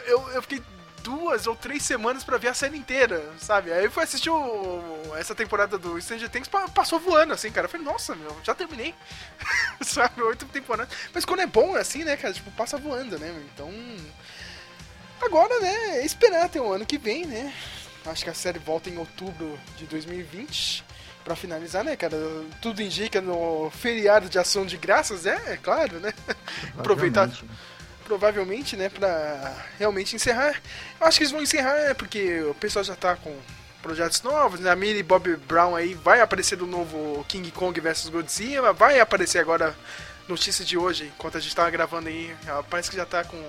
A: Eu, eu fiquei duas ou três semanas para ver a série inteira, sabe? Aí eu fui assistir o, essa temporada do Stranger Things, passou voando, assim, cara. Eu falei, nossa, meu, já terminei. sabe? Oito temporadas. Mas quando é bom é assim, né, cara? Tipo, passa voando, né? Então. Agora, né, esperar até o ano que vem, né? Acho que a série volta em outubro de 2020 para finalizar, né, cara? Tudo indica no feriado de ação de graças, é, é claro, né? Aproveitar provavelmente, né, pra realmente encerrar. Eu acho que eles vão encerrar, né, porque o pessoal já tá com projetos novos, né? A Millie Bob Brown aí vai aparecer do novo King Kong vs Godzilla, vai aparecer agora, notícia de hoje, enquanto a gente tava gravando aí, parece que já tá com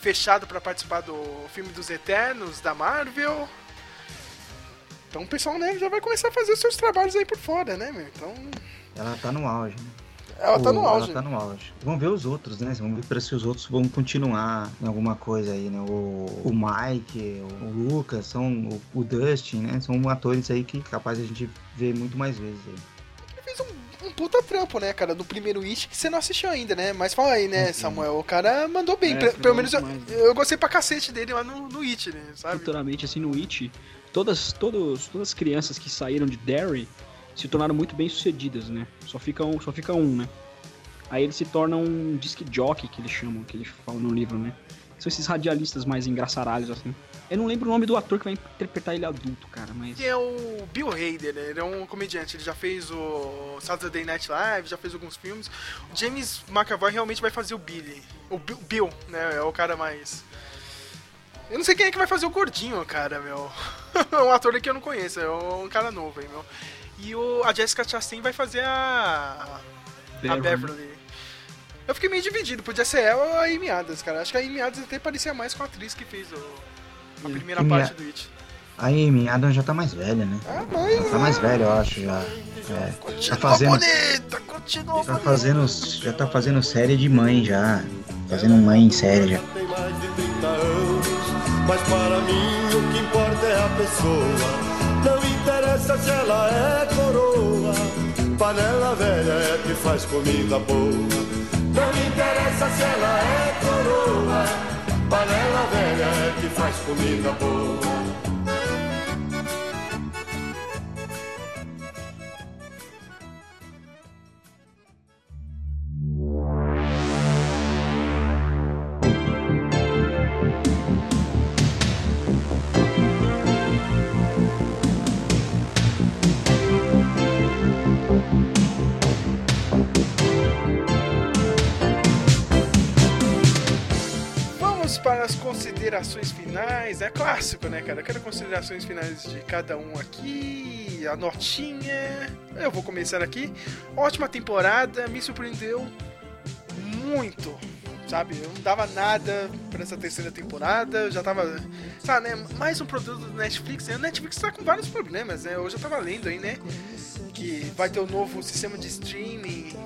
A: fechado para participar do filme dos Eternos da Marvel. Então o pessoal, né, já vai começar a fazer os seus trabalhos aí por fora, né, meu? Então...
B: Ela tá no auge, né?
A: Ela tá no auge.
B: Ela tá no auge. Vamos ver os outros, né? Vamos ver se os outros vão continuar em alguma coisa aí, né? O, o Mike, o Lucas, são o, o Dustin, né? São atores aí que capaz a gente ver muito mais vezes aí.
A: Ele fez um, um puta trampo, né, cara, do primeiro It que você não assistiu ainda, né? Mas fala aí, né, uhum. Samuel? O cara mandou bem. É, pelo menos eu, eu, gostei pra cacete dele lá no, no It, né? Sabe?
C: Futuramente, assim, no It, todas, todos, todas as crianças que saíram de Derry se tornaram muito bem sucedidas, né? Só fica um, só fica um, né? Aí ele se torna um disc jockey, que eles chamam, que eles falam no livro, né? São esses radialistas mais engraçaralhos, assim. Eu não lembro o nome do ator que vai interpretar ele adulto, cara, mas...
A: Que é o Bill Hader, né? Ele é um comediante, ele já fez o Saturday Night Live, já fez alguns filmes. O James McAvoy realmente vai fazer o Billy. O Bill, né? É o cara mais... Eu não sei quem é que vai fazer o gordinho, cara, meu. É um ator que eu não conheço, é um cara novo aí, meu. E o, a Jessica Chastain vai fazer a. Beverly. A Beverly. Eu fiquei meio dividido, podia ser ela ou a Amy Adams, cara. Acho que a Amy Adams até parecia mais com a atriz que fez o, a primeira Amy parte do It.
B: A Amy Adams já tá mais velha, né? Ah, mas... Já tá mais velha, eu acho, já. É. Continua tá fazendo... bonita, continua tá fazendo, Já tá fazendo série de mãe, já. Fazendo mãe em série, já. Tem mais de 30 anos, mas para mim o que importa é a pessoa se ela é coroa, panela velha é que faz comida boa. Não interessa se ela é coroa, panela velha é que faz comida boa.
A: Para as considerações finais. É clássico, né, cara? Eu quero considerações finais de cada um aqui. A notinha. Eu vou começar aqui. Ótima temporada, me surpreendeu muito. Sabe, eu não dava nada para essa terceira temporada, eu já tava. Sabe, né? Mais um produto do Netflix. Né? O Netflix tá com vários problemas, né? Hoje eu tava lendo aí, né? Que vai ter o um novo sistema de streaming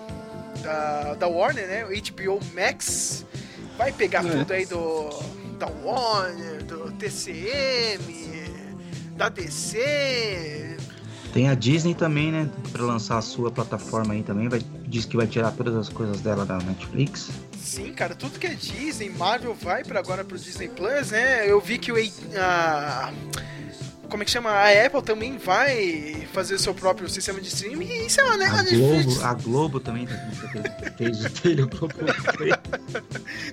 A: da, da Warner, né? O HBO Max Vai pegar é. tudo aí do da Warner, do TCM, da DC.
B: Tem a Disney também, né? Pra lançar a sua plataforma aí também. Vai, diz que vai tirar todas as coisas dela da Netflix.
A: Sim, cara, tudo que é Disney, Marvel vai para agora pro Disney Plus, né? Eu vi que o. A, como é que chama? A Apple também vai fazer o seu próprio sistema de streaming e sei lá, né?
B: A, a Globo, a Globo também fez o dele, o Globo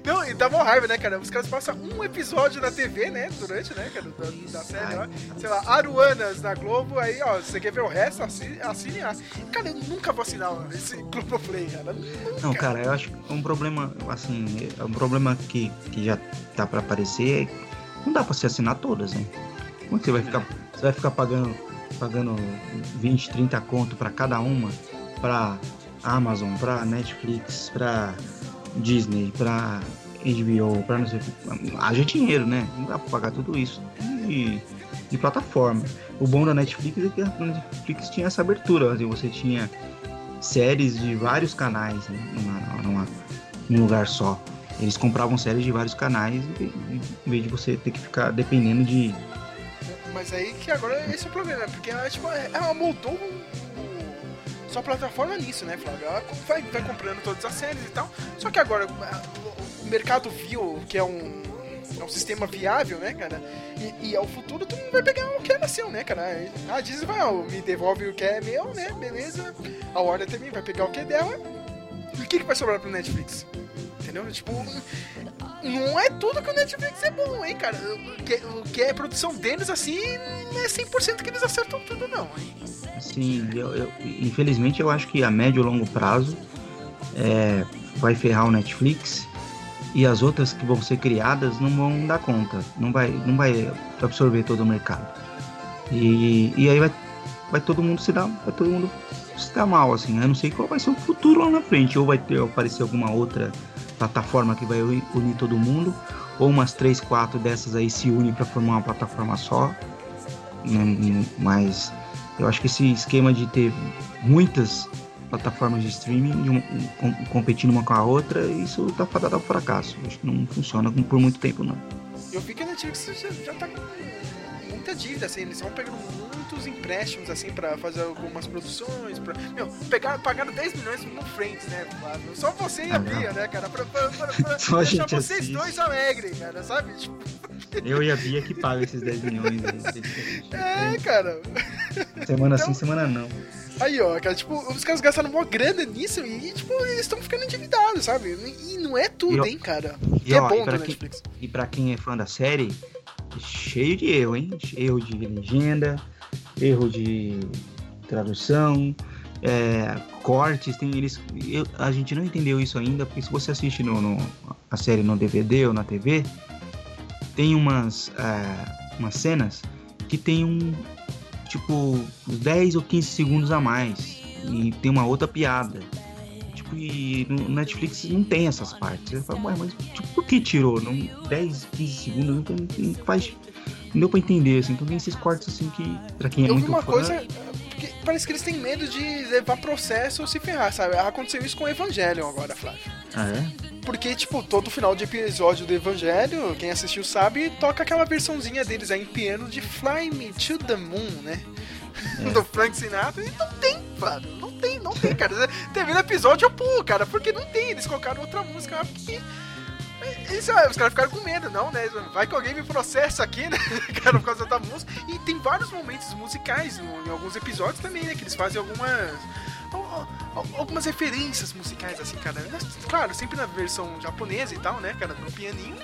A: Não, e dá uma raiva, né, cara? Os caras passam um episódio na TV, né? Durante, né, cara, da, da série, ó. Sei lá, Aruanas na Globo, aí, ó, você quer ver o resto? Assine, assine a. Cara, eu nunca vou assinar esse Globoplay, cara. Nunca.
B: Não, cara, eu acho que um problema, assim, é um problema que, que já tá pra aparecer é não dá pra se assinar todas, hein? Como é você vai ficar, você vai ficar pagando, pagando 20, 30 conto para cada uma? Para Amazon, para Netflix, para Disney, para HBO, para não sei o que. Haja dinheiro, né? Não dá para pagar tudo isso. De, de plataforma. O bom da Netflix é que a Netflix tinha essa abertura. Assim, você tinha séries de vários canais né? numa, numa, num lugar só. Eles compravam séries de vários canais em vez de você ter que ficar dependendo de
A: Mas aí que agora esse é o problema, porque ela, tipo, ela moldou o, sua plataforma nisso, né, Flávio? Ela vai, vai comprando todas as séries e tal. Só que agora o mercado viu que é um, é um sistema viável, né, cara? E, e ao futuro tu não vai pegar o que é nasceu, né, cara? A Disney vai, ó, me devolve o que é meu, né? Beleza. A Warner também vai pegar o que é dela. E o que, que vai sobrar pro Netflix? Entendeu? Tipo, não é tudo que o Netflix é bom, hein, cara? O que, o que é produção deles, assim, não é 100% que eles acertam tudo, não, hein?
B: Sim, eu, eu, infelizmente eu acho que a médio e longo prazo é, vai ferrar o Netflix e as outras que vão ser criadas não vão dar conta, não vai, não vai absorver todo o mercado. E, e aí vai, vai todo mundo se dar, vai todo mundo se dar mal, assim. Eu não sei qual vai ser o futuro lá na frente, ou vai ter aparecer alguma outra plataforma que vai unir todo mundo, ou umas três, quatro dessas aí se unem para formar uma plataforma só. Né, mas eu acho que esse esquema de ter muitas plataformas de streaming competindo uma com a outra, isso tá fadado ao fracasso. Acho que não funciona por muito tempo, não.
A: Eu vi que a Netflix já, tá muita dívida, assim, eles vão pegando muitos empréstimos, assim, pra fazer algumas produções, pra... Meu, pegaram, pagaram 10 milhões no Friends, né? Só você e a Bia, né, cara? Pra, pra, pra, pra deixar vocês assiste. dois alegres, cara, sabe? Tipo...
B: Eu e a Bia que pagam esses 10 milhões.
A: Aí, é, cara.
B: Semana então... sim, semana não.
A: Aí, ó, cara, tipo, os caras gastaram uma grana nisso e, tipo, eles estão ficando endividados, sabe? E não é tudo, e, hein, cara.
B: E, é bom e pra, quem, e pra quem é fã da série, cheio de erro, hein? Erro de legenda, erro de tradução, é, cortes, tem eles. Eu, a gente não entendeu isso ainda, porque se você assiste no, no a série no DVD ou na TV, tem umas, é, umas cenas que tem um tipo 10 ou 15 segundos a mais e tem uma outra piada. E no Netflix não tem essas partes. Você fala, mas tipo, por que tirou? Não, 10, 15 segundos não, não faz. Não deu pra entender, assim. Então tem esses cortes assim que, pra quem é
A: Eu
B: muito
A: uma
B: fã.
A: Coisa, porque parece que eles têm medo de levar processo ou se ferrar, sabe? Aconteceu isso com o Evangelion agora, Flávio.
B: Ah, é?
A: Porque, tipo, todo final de episódio do Evangelho, quem assistiu sabe, toca aquela versãozinha deles aí em piano de Fly Me to the Moon, né? É. do Frank Sinatra. E não tem, Flávio. Não tem, não tem, cara. Teve no episódio, eu pô, cara, porque não tem. Eles colocaram outra música porque. Isso, os caras ficaram com medo, não, né? Vai que alguém me processa aqui, né? cara, por causa da música. E tem vários momentos musicais em alguns episódios também, né? Que eles fazem algumas. Algumas referências musicais, assim, cara. Claro, sempre na versão japonesa e tal, né, cara? No pianinho.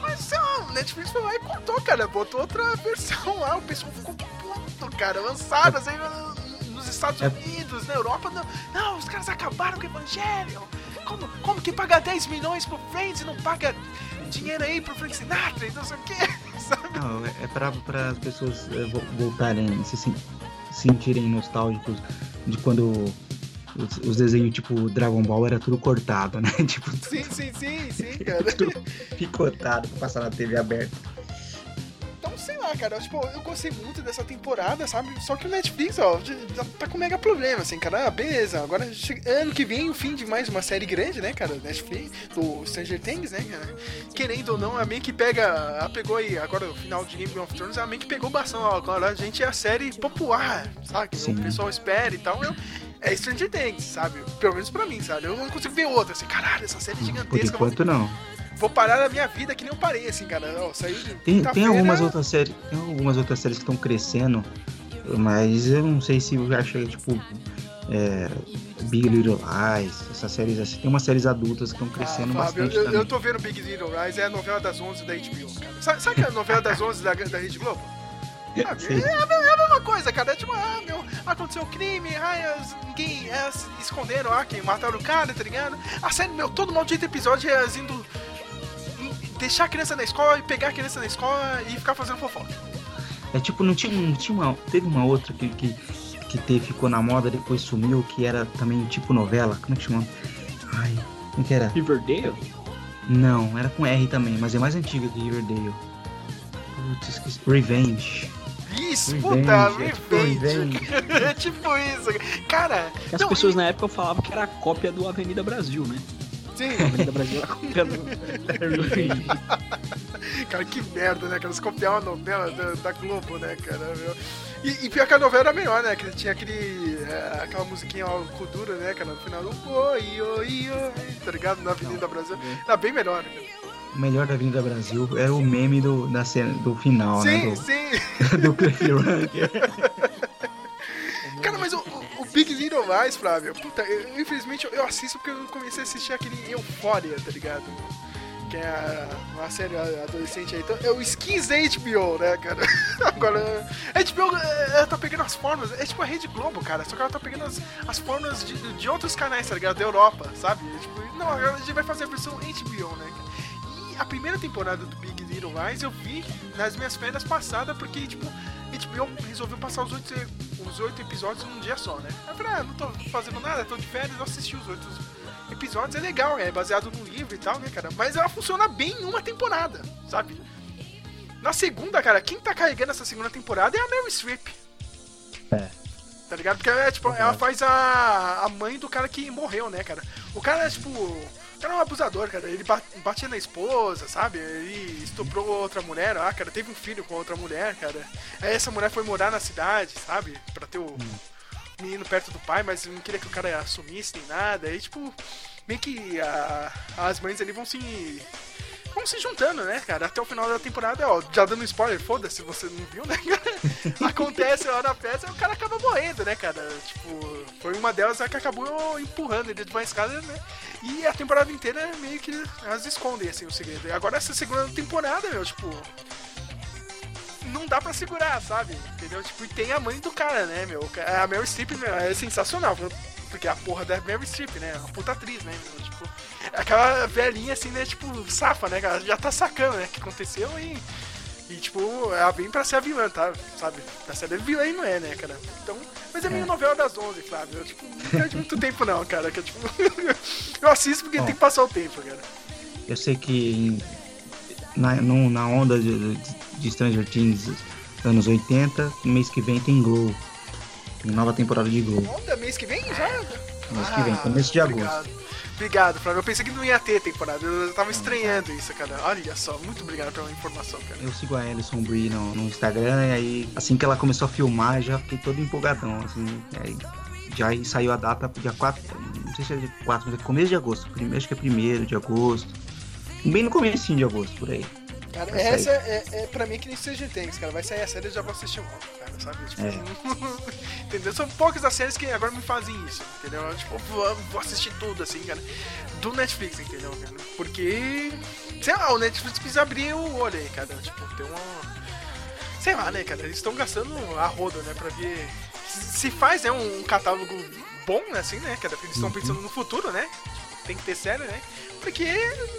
A: Mas, sei lá, o Netflix foi lá e contou, cara. Botou outra versão lá. O pessoal ficou puto, cara. Lançado, assim, Estados é. Unidos, na Europa. Não, não, os caras acabaram com o Evangelho. Como, como que paga 10 milhões pro Friends e não paga dinheiro aí pro Frank Sinatra e não sei o que, sabe?
B: Não, é pra, pra as pessoas é, voltarem, se sentirem nostálgicos de quando os, os, desenhos tipo Dragon Ball era tudo cortado, né? Tipo,
A: sim, sim, sim, sim, cara.
B: tudo picotado pra passar na TV aberta
A: lá, cara, tipo, eu gostei muito dessa temporada, sabe? Só que o Netflix, ó, tá com mega problema, assim, cara. Ah, beleza, agora ano que vem o fim de mais uma série grande, né, cara? Netflix, do Stranger Things, né, cara? Querendo ou não, a meio que pega, a pegou aí, agora o final de Game of Thrones, a meio que pegou bastante, ó, agora a gente é a série popular, sabe? Que o pessoal espera e tal. Eu, é Stranger Things, sabe? Pelo menos pra mim, sabe? Eu não consigo ver outra, assim, caralho, essa série gigantesca.
B: Por enquanto, não
A: vou parar na minha vida que nem eu parei, assim, cara. Ó, saí
B: tem, tem algumas outras séries. Tem algumas outras séries que estão crescendo, mas eu não sei se eu já cheguei, tipo. É, Big Little Lies, essas séries assim. Tem umas séries adultas que estão crescendo ah, Fábio, bastante.
A: Eu, eu, tô vendo Big Little Lies, é a novela das 11 da HBO, cara. Sabe, sabe que é a novela das 11 da, da Rede Globo? É, a, é, a mesma coisa, cara. É tipo, ah, meu, aconteceu um crime, ai, ninguém é, esconderam ah, quem mataram o cara, tá ligado? A série, meu, todo maldito episódio é indo deixar a criança na escola e pegar a criança na escola e ficar fazendo fofoca.
B: É tipo, não tinha, não tinha uma. Teve uma outra que, que, que teve, ficou na moda, depois sumiu, que era também tipo novela. Como é que chama? Ai, como que era?
C: Riverdale?
B: Não, era com R também, mas é mais antiga que Riverdale. Putz, esqueci. Revenge.
A: Isso, revenge, puta, é tipo Revenge. É tipo, isso. Cara.
C: As não, pessoas e... na época falavam que era a cópia do Avenida Brasil, né?
A: Sim. A
C: Avenida Brasil
A: cara, que merda, né, cara? Eles copiaram a novela da, da Globo, né, cara? Meu. E, e pior que a novela era melhor, né? Que tinha aquele. É, aquela musiquinha ó, Kudura, né, cara? No final do oi, oi, oi, tá ligado? Na Avenida Não, Brasil. É. Era bem melhor, né, cara?
B: O melhor da Avenida Brasil era o meme do, da cena, do final,
A: sim,
B: né?
A: Do, sim, do Cliff Little Lies, Flávio, puta, eu, infelizmente eu, eu, assisto porque eu comecei a assistir aquele Euphoria, tá ligado? Que é uma série adolescente aí. Então, é o Skins HBO, né, cara? Agora, HBO ela tá pegando as formas, é tipo a Rede Globo, cara, só que ela tá pegando as, as formas de, de outros canais, tá ligado? Da Europa, sabe? É, tipo, não, a gente vai fazer a versão HBO, né? E a primeira temporada do Big Little Lies eu vi nas minhas férias passadas, porque, tipo, HBO resolveu passar os oito, os oito episódios num dia só, né? Eu falei, ah, não tô fazendo nada, tô de férias, eu assisti os oito episódios, é legal, é baseado no livro e tal, né, cara? Mas ela funciona bem em uma temporada, sabe? Na segunda, cara, quem tá carregando essa segunda temporada é a Meryl Streep.
B: É.
A: Tá ligado? Porque é, tipo, ela faz a, a mãe do cara que morreu, né, cara? O cara é, tipo era um abusador, cara. Ele batia na esposa, sabe? Ele estuprou outra mulher, ah, cara, teve um filho com outra mulher, cara. Aí essa mulher foi morar na cidade, sabe? Pra ter o hum. menino perto do pai, mas não queria que o cara assumisse nem nada. Aí, tipo, meio que a, as mães ali vão se vão se juntando, né, cara? Até o final da temporada, ó, já dando spoiler, foda-se, você não viu, né, cara? Acontece lá na peça e o cara acaba morrendo, né, cara? Tipo, foi uma delas que acabou empurrando ele de uma escada, né? E a temporada inteira meio que elas escondem, assim, o segredo. E agora essa segunda temporada, meu, tipo não dá pra segurar, sabe? Entendeu? Tipo, e tem a mãe do cara, né, meu? A Mary Streep meu, é sensacional, porque a porra da Mary Streep, né? A puta atriz, né? Tipo, aquela velhinha assim, né? Tipo, safa, né? Ela já tá sacando, né? O que aconteceu e. E, tipo, ela vem pra ser a vilã, tá? Sabe? Pra ser a vilã e não é, né, cara? Então. Mas é meio é. novela das 11, Flávio. Eu, tipo, não perde muito tempo, não, cara. Que, tipo, eu assisto porque Bom, tem que passar o tempo, cara.
B: Eu sei que na, no, na onda de, de Stranger Things anos 80, no mês que vem tem Glow. Tem nova temporada de Glow.
A: Onda? Mês que vem já?
B: Mês ah, que vem, começo de
A: obrigado. agosto. Obrigado, Flávio. Eu pensei que não ia ter temporada. Eu tava estranhando isso, cara. Olha só, muito obrigado pela informação, cara.
B: Eu sigo a Alison Brie no, no Instagram e aí, assim que ela começou a filmar, já fiquei todo empolgadão, assim. Aí, já saiu a data pro dia 4, não sei se é dia 4, mas é começo de agosto. Primeiro, acho que é primeiro de agosto. Bem no começo de agosto, por aí.
A: Cara, vai essa é, é, pra mim que nem Stranger Things, cara. Vai sair a série e já vou assistir logo, cara, sabe? Tipo, é. entendeu? São poucas as séries que agora me fazem isso, entendeu? Tipo, vou, vou assistir tudo, assim, cara. Do Netflix, entendeu, cara? Porque, sei lá, o Netflix quis abrir o olho aí, cara. Tipo, tem uma... Sei lá, né, cara? Eles estão gastando a roda, né, pra ver... Se faz, né, um catálogo bom, assim, né, cara? Porque eles estão uhum. pensando no futuro, né? Tem que ter série, né? Porque,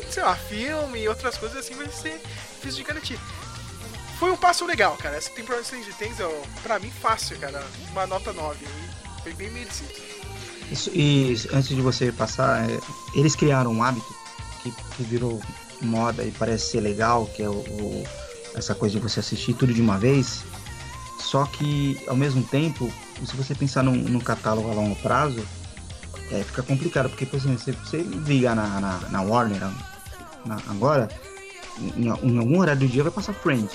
A: sei lá, filme e outras coisas assim vai ser difícil de garantir. Foi um passo legal, cara. Essa temporada de Stranger Things, ó, pra mim, fácil, cara. Uma nota 9. Foi bem merecido.
B: Isso, e antes de você passar, é, eles criaram um hábito que, que, virou moda e parece ser legal, que é o, o, essa coisa de você assistir tudo de uma vez. Só que, ao mesmo tempo, se você pensar num, num catálogo a longo prazo, é, fica complicado, porque, por exemplo, se você ligar na, na, na Warner na, agora, em, em, algum horário do dia vai passar Friends.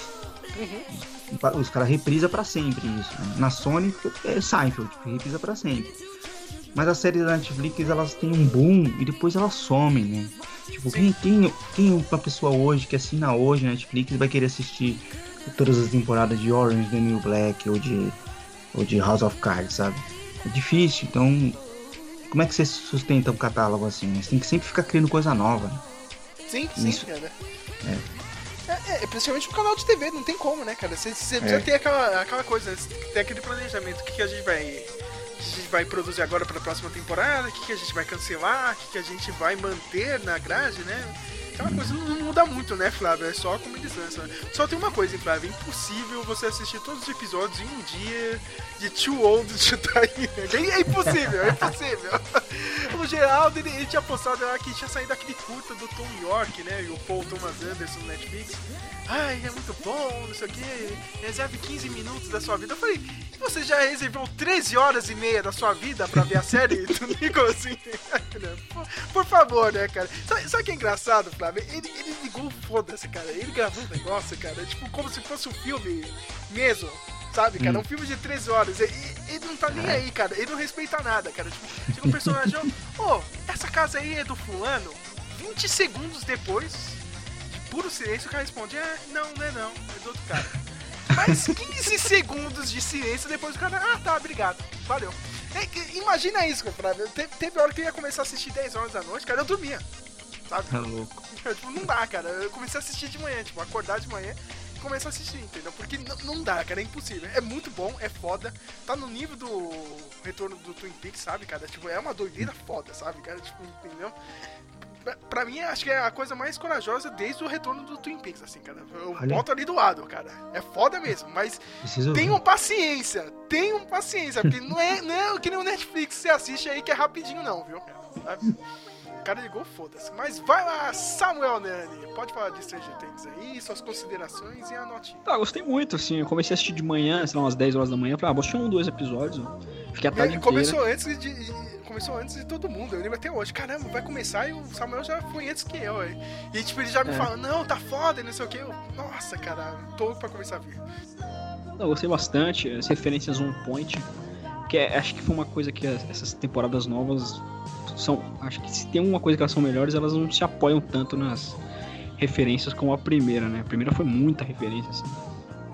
B: Uhum. Os caras reprisa para sempre isso. Né? Na Sony é Seinfeld, reprisa para sempre. Mas as séries da Netflix elas têm um boom e depois elas somem, né? Tipo, quem, quem, quem uma pessoa hoje que assina hoje a Netflix vai querer assistir todas as temporadas de Orange the New Black ou de, ou de House of Cards, sabe? É difícil, então como é que você sustenta um catálogo assim? Você tem que sempre ficar criando coisa nova. Né?
A: Sim, sim, Isso. cara. É. É, é, principalmente pro canal de TV, não tem como, né, cara? Você, você precisa é. ter aquela, aquela coisa, tem aquele planejamento, o que, que a gente vai. a gente vai produzir agora para a próxima temporada, o que, que a gente vai cancelar, o que, que a gente vai manter na grade, né? Aquela coisa não, muda muito, né, Flávio? É só como eles lançam. Só tem uma coisa, hein, Flávio? É impossível você assistir todos os episódios em um dia de Too Old to Die. É impossível, é impossível. no geral, ele, ele tinha postado lá que tinha saído aquele curta do Tom York, né? E o Paul Thomas Anderson no Netflix. Ai, é muito bom, não sei o que. Reserve 15 minutos da sua vida. Eu falei, você já reservou 13 horas e meia da sua vida pra ver a série do Nicholson? por, por favor, né, cara? Sabe, sabe o que é engraçado, Flávio? Ele, ele ligou foda-se, cara. Ele gravou um negócio, cara, tipo, como se fosse um filme mesmo. Sabe, cara? Hum. Um filme de 13 horas. Ele, ele não tá nem aí, cara. Ele não respeita nada, cara. Tipo, chega um personagem, ô, oh, essa casa aí é do fulano. 20 segundos depois, de puro silêncio, o cara responde, é, não, não é não, é do outro cara. Mais 15 segundos de silêncio depois o cara, ah, tá, obrigado, valeu. É, imagina isso, cara. Teve, teve hora que eu ia começar a assistir 10 horas da noite, cara, eu dormia. Sabe?
B: Tá louco.
A: tipo, não dá, cara. Eu comecei a assistir de manhã, tipo, acordar de manhã e começar a assistir, entendeu? Porque não dá, cara, é impossível. É muito bom, é foda. Tá no nível do retorno do Twin Peaks, sabe, cara? Tipo, é uma doideira foda, sabe, cara? Tipo, entendeu? Pra mim, acho que é a coisa mais corajosa desde o retorno do Twin Peaks, assim, cara. Eu Olha. boto ali do lado, cara. É foda mesmo, mas Preciso tenham paciência. Tenham paciência, porque não é, não é que nem o Netflix você assiste aí que é rapidinho, não, viu? O cara ligou, foda-se. Mas vai lá, Samuel Nani. Pode falar de Stranger Things aí, suas considerações e a notinha.
C: Tá, gostei muito, assim. Eu comecei a assistir de manhã, sei lá, umas 10 horas da manhã. Falei, ah, vou assistir um, dois episódios. Fiquei a tarde
A: começou antes de começou antes de todo mundo. Eu lembro até hoje. Caramba, vai começar e o Samuel já foi antes que eu. E tipo, ele já me é. fala, não, tá foda e não sei o que. Eu, nossa, cara, tô pra começar a ver.
C: Eu gostei bastante, as referências on point. Que é, acho que foi uma coisa que essas temporadas novas são. Acho que se tem uma coisa que elas são melhores, elas não se apoiam tanto nas referências como a primeira, né? A primeira foi muita referência, assim.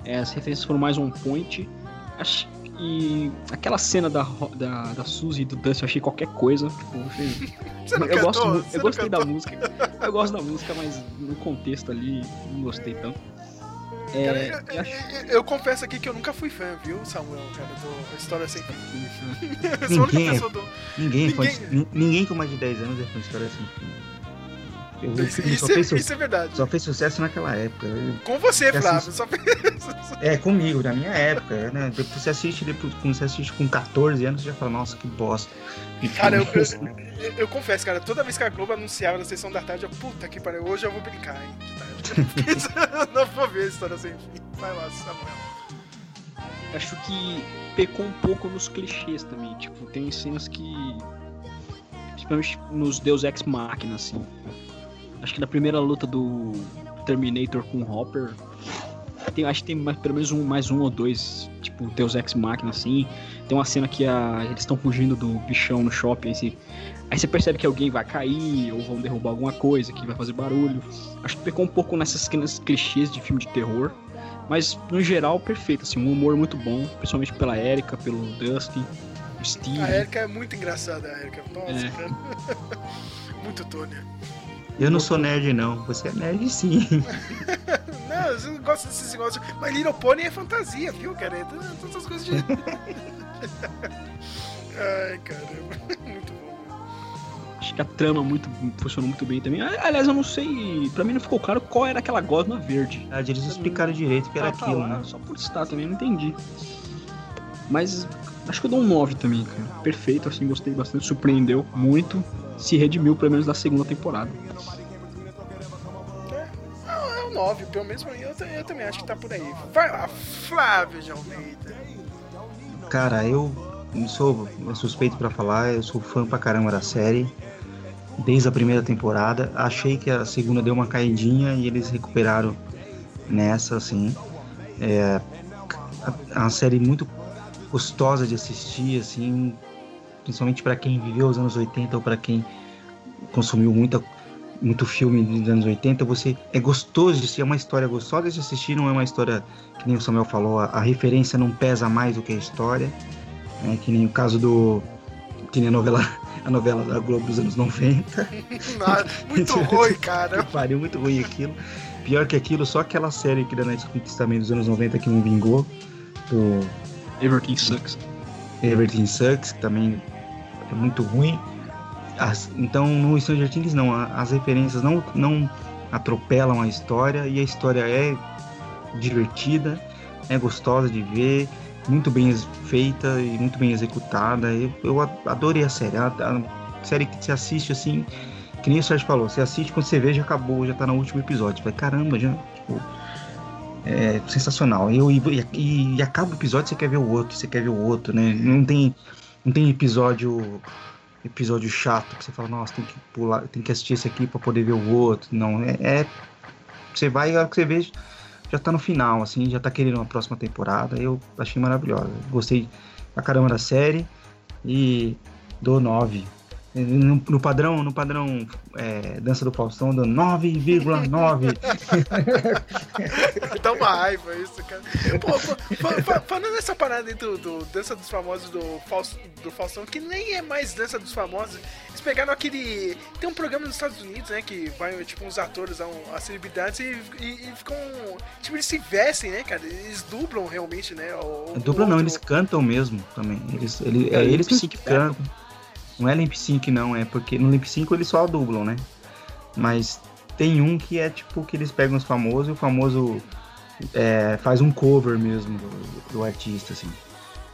C: É, as referências foram mais on point. Acho, e aquela cena da, da, da Suzy e do Dusty, eu achei qualquer coisa. Tipo, eu, achei... eu, cantou, gosto, eu gostei cantou. da música. Eu gosto da música, mas no contexto ali não gostei tanto.
A: É, cara, eu, eu, acho... eu, confesso aqui que eu nunca fui fã, viu, Samuel, cara, do História Sem Fim.
B: ninguém, é, do... ninguém, ninguém... ninguém com mais de 10 anos é fã de História Sem Fim.
A: Eu, isso, isso, fez, isso, é verdade.
B: Só fez sucesso naquela época.
A: Com você, Flávio. Só fez...
B: É, comigo, na minha época. Né? Depois você assiste, depois, quando você assiste com 14 anos, você já fala, nossa, que bosta.
A: Cara, eu, eu, eu, confesso, cara, toda vez que a Globo anunciava na sessão da tarde, eu, puta que pariu, hoje eu vou brincar, hein, de tarde. Não vou ver a história sem fim. Vai lá, Samuel.
C: Acho que pecou um pouco nos clichês também. Tipo, tem cenas que. Principalmente nos Deus Ex Machina, assim. Acho que na primeira luta do Terminator com o Hopper. Tem, acho que tem mais, pelo menos um, mais um ou dois, tipo, Deus Ex Machina, assim. Tem uma cena que a, eles estão fugindo do bichão no shopping, assim. Aí você percebe que alguém vai cair, ou vão derrubar alguma coisa, que vai fazer barulho. Acho que pecou um pouco nessas clichês de filme de terror. Mas, no geral, perfeito, assim, um humor muito bom, principalmente pela Erika, pelo Dustin, o Steve.
A: A Erika é muito engraçada, a Erika. Nossa, é. cara. muito Tônia.
B: Eu não sou nerd, não. Você é nerd, sim.
A: não, eu não gosto desses negócios. Mas Little Pony é fantasia, viu, cara? É todas essas coisas de. Ai, caramba. Muito bom.
C: Acho que a trama muito, funcionou muito bem também. Aliás, eu não sei. Pra mim não ficou claro qual era aquela gosma verde.
B: Ah, eles explicaram direito que era ah, tá aquilo, né?
C: Só por estar também, não entendi. Mas acho que eu dou um 9 também, cara. Perfeito, assim, gostei bastante, surpreendeu muito se redimiu pelo menos na segunda temporada.
A: É, é um 9, pelo menos eu, eu, também acho que tá por aí. Vai lá, Flávio de Almeida.
B: Cara, eu sou suspeito para falar, eu sou fã pra caramba da série. Desde a primeira temporada. Achei que a segunda deu uma caidinha e eles recuperaram nessa, assim. É uma série muito gostosa de assistir, assim, principalmente para quem viveu os anos 80 ou para quem consumiu muita, muito filme dos anos 80, você é gostoso de ser é uma história gostosa de assistir, não é uma história que nem o Samuel falou, a, a referência não pesa mais do que a história, né, que nem o caso do que nem a novela a novela da Globo dos anos 90.
A: muito ruim, cara.
B: Pariu, muito ruim aquilo. Pior que aquilo, só aquela série que da Netflix também dos anos 90 que não vingou. Do...
C: Everything Sucks.
B: Everything Sucks, que também é muito ruim. As, então no Stranger Things não, as referências não, não atropelam a história e a história é divertida, é gostosa de ver, muito bem feita e muito bem executada. Eu, eu adorei a série. A, a, série que se assiste assim, que nem o Sérgio falou, você assiste quando você vê já acabou, já tá no último episódio. Vai caramba, já. Tipo, é sensacional. Eu, e, e, e acaba o episódio, você quer ver o outro, você quer ver o outro, né? Não tem, não tem episódio episódio chato que você fala, nossa, tem que pular, tem que assistir esse aqui para poder ver o outro. Não, é, é você vai, a hora que você vê, já tá no final, assim, já tá querendo uma próxima temporada. Eu achei maravilhosa. Gostei pra caramba da série e dou 9. No, no, padrão, no padrão é, Dança do Faustão, dando 9,9.
A: Dá uma raiva isso, cara. Pô, pô, falando nessa parada aí do, do, Dança dos Famosos do, Faust, do Faustão, que nem é mais Dança dos Famosos, eles pegaram aquele. Tem um programa nos Estados Unidos, né? Que vai, tipo, uns atores, as celebridades e, e, e, ficam. Tipo, eles se vestem, né, cara? Eles dublam realmente, né? O,
B: dublam não, eles cantam mesmo também. Eles, ele, é, é eles que cantam. Não é Limp Sync não, é porque no Limp Sync eles só dublam, né? Mas tem um que é tipo que eles pegam os famosos e o famoso é, faz um cover mesmo do, do artista, assim.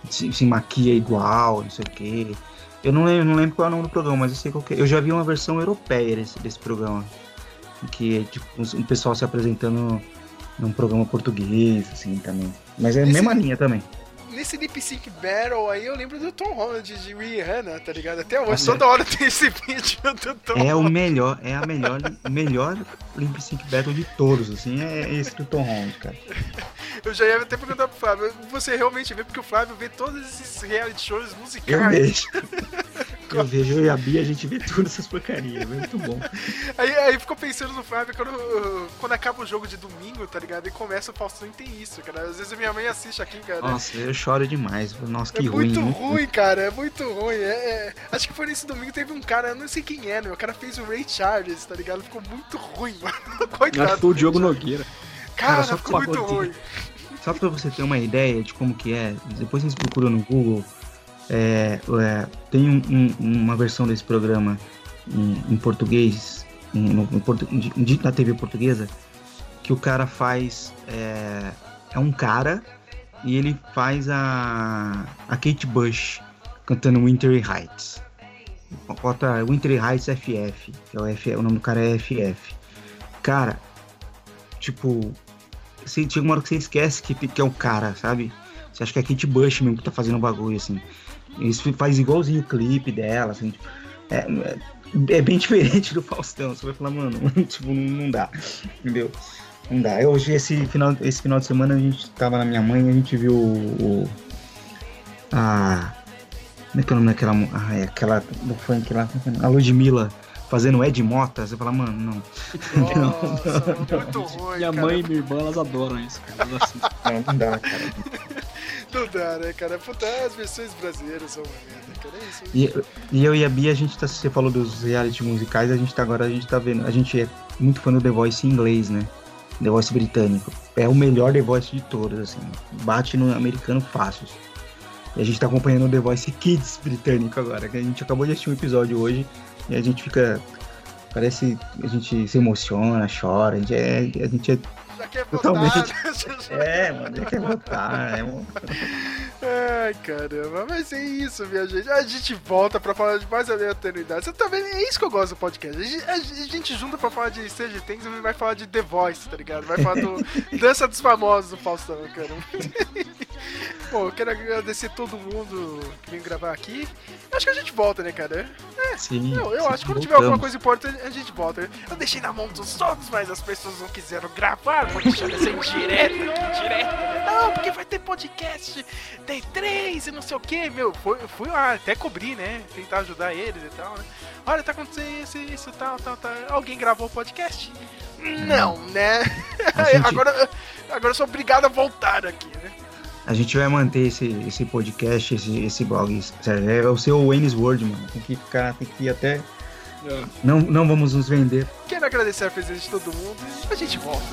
B: Se, se, maquia igual, não sei o quê. Eu não lembro, não lembro qual é o nome do programa, mas eu sei qual que é. Eu já vi uma versão europeia desse, desse programa. Que é tipo um pessoal se apresentando num programa português, assim, também. Mas é a mesma linha também
A: nesse Lip Sync Battle aí, eu lembro do Tom Holland de Rihanna, tá ligado? Até hoje, toda hora tem esse vídeo do Tom
B: É o melhor, é a melhor, melhor Lip Sync Battle de todos, assim, é esse do Tom Holland, cara.
A: Eu já ia até perguntar pro Flávio, você realmente vê, porque o Flávio vê todos esses reality shows musicais.
B: Eu vejo. Eu vejo eu e a Bia, a gente vê todas essas porcarias, é muito bom.
A: Aí, aí ficou pensando no Flávio quando, quando acaba o jogo de domingo, tá ligado? E começa o Faustão e tem isso, cara. Às vezes a minha mãe assiste aqui, cara.
B: Nossa, eu choro demais. Nossa, que
A: é
B: ruim.
A: Muito ruim, cara. É muito ruim. É, é... Acho que foi nesse domingo teve um cara, eu não sei quem é, né? O cara fez o Ray Charles, tá ligado? Ficou muito ruim, mano. Coitado.
C: Acho que foi o Diogo Nogueira.
A: Cara, cara ficou muito ruim.
B: Só pra você ter uma ideia de como que é, depois vocês procuram no Google é, é, tem um, um, uma versão desse programa em, em português, em, no, na TV portuguesa, que o cara faz. É, é, um cara e ele faz a, a Kate Bush cantando Winter Heights. Bota Winter Heights FF, que é o, F, o nome do cara é FF. Cara, tipo, você, chega uma hora que você esquece que, que é o cara, sabe? Você acha que é a Kate Bush mesmo que tá fazendo o bagulho, assim. Isso faz igualzinho o clipe dela, assim. Tipo, é, é, é, bem diferente do Faustão. Você vai falar, mano, tipo, não dá. Entendeu? Não dá. Eu, hoje, esse final, esse final de semana, a gente tava na minha mãe, a gente viu o. o a. Como é que é o nome daquela. Ah, é aquela do funk lá. A Ludmilla fazendo Ed Mota, você fala, mano, não.
A: Nossa, não, muito ruim.
C: Minha
A: cara.
C: mãe e minha irmã, elas adoram isso, cara.
B: Não, não dá, cara.
A: Não dá, né, cara? Puta, as versões brasileiras são uma merda, cara. É isso.
B: E, e eu e a Bia, a gente tá. Você falou dos reality musicais, a gente tá agora, a gente tá vendo. A gente é muito fã do The Voice em inglês, né? The Voice britânico. É o melhor The Voice de todos, assim. Bate no americano fácil. E a gente tá acompanhando o The Voice Kids britânico agora, que a gente acabou de assistir um episódio hoje e a gente fica. Parece. A gente se emociona, chora, a gente é. A gente é
A: já quer Totalmente. votar.
B: É, mano, já quer votar. É um...
A: Ai, caramba, mas é isso, minha gente. A gente volta pra falar de mais aleatoriedade. Você tá vendo? É isso que eu gosto do podcast. A gente, a gente junta pra falar de Stranger Things e vai falar de The Voice, tá ligado? Vai falar do Dança dos Famosos do Faustão, cara. Pô, eu quero agradecer todo mundo que veio gravar aqui. Acho que a gente volta, né, cara? É,
B: sim.
A: Eu, eu
B: sim,
A: acho que quando tiver alguma coisa importante, a gente volta. Eu deixei na mão dos outros, mas as pessoas não quiseram gravar. Vou deixar essa direto aqui, direto. Não, porque vai ter podcast, tem três e não sei o que, meu. Fui, fui lá, até cobrir, né? Tentar ajudar eles e tal, né? Olha, tá acontecendo isso, isso, tal, tal, tal. Alguém gravou o podcast? Não, né? Gente... agora, agora eu sou obrigado a voltar aqui, né?
B: A gente vai manter esse, esse podcast, esse, esse blog. É o seu Wayne's World, mano. Tem que ficar, tem que ir até. É. Não, não vamos nos vender.
A: Quero agradecer a presença de todo mundo e a gente volta.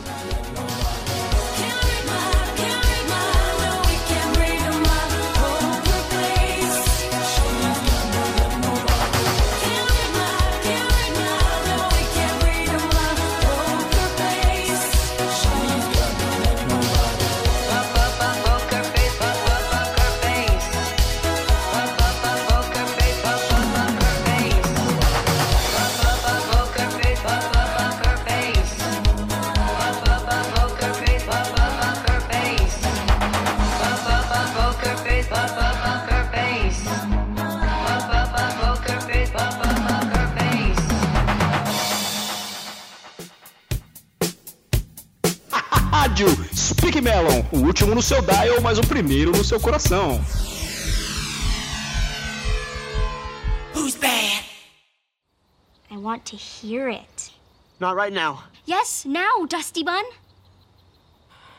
C: Revelam o último no seu dial, mas o primeiro no seu coração.
D: Who's bad?
E: I want to hear it.
D: Not right now.
E: Yes, now, Dusty Bun.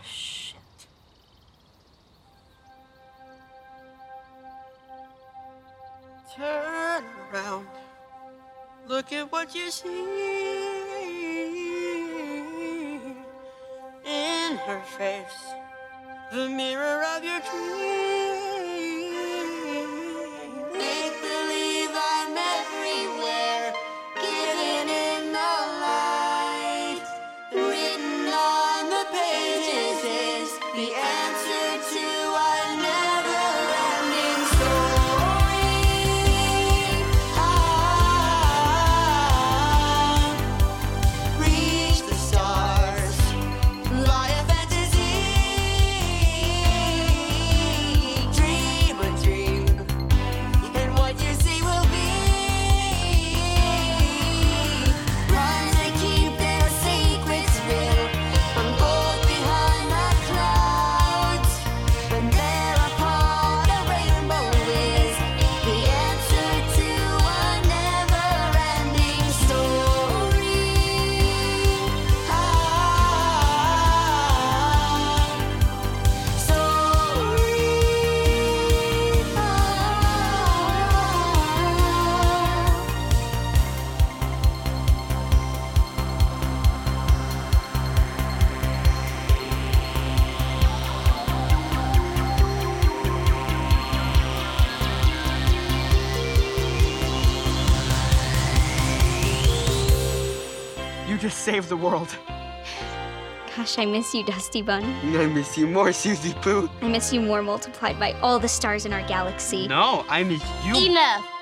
D: Shit. Turn around. Look at what you see her face. The mirror of your dreams.
F: You just saved the world.
E: Gosh, I miss you, Dusty Bun.
F: I miss you more, Susie Pooh.
E: I miss you more multiplied by all the stars in our galaxy.
F: No, I miss you.
G: Enough.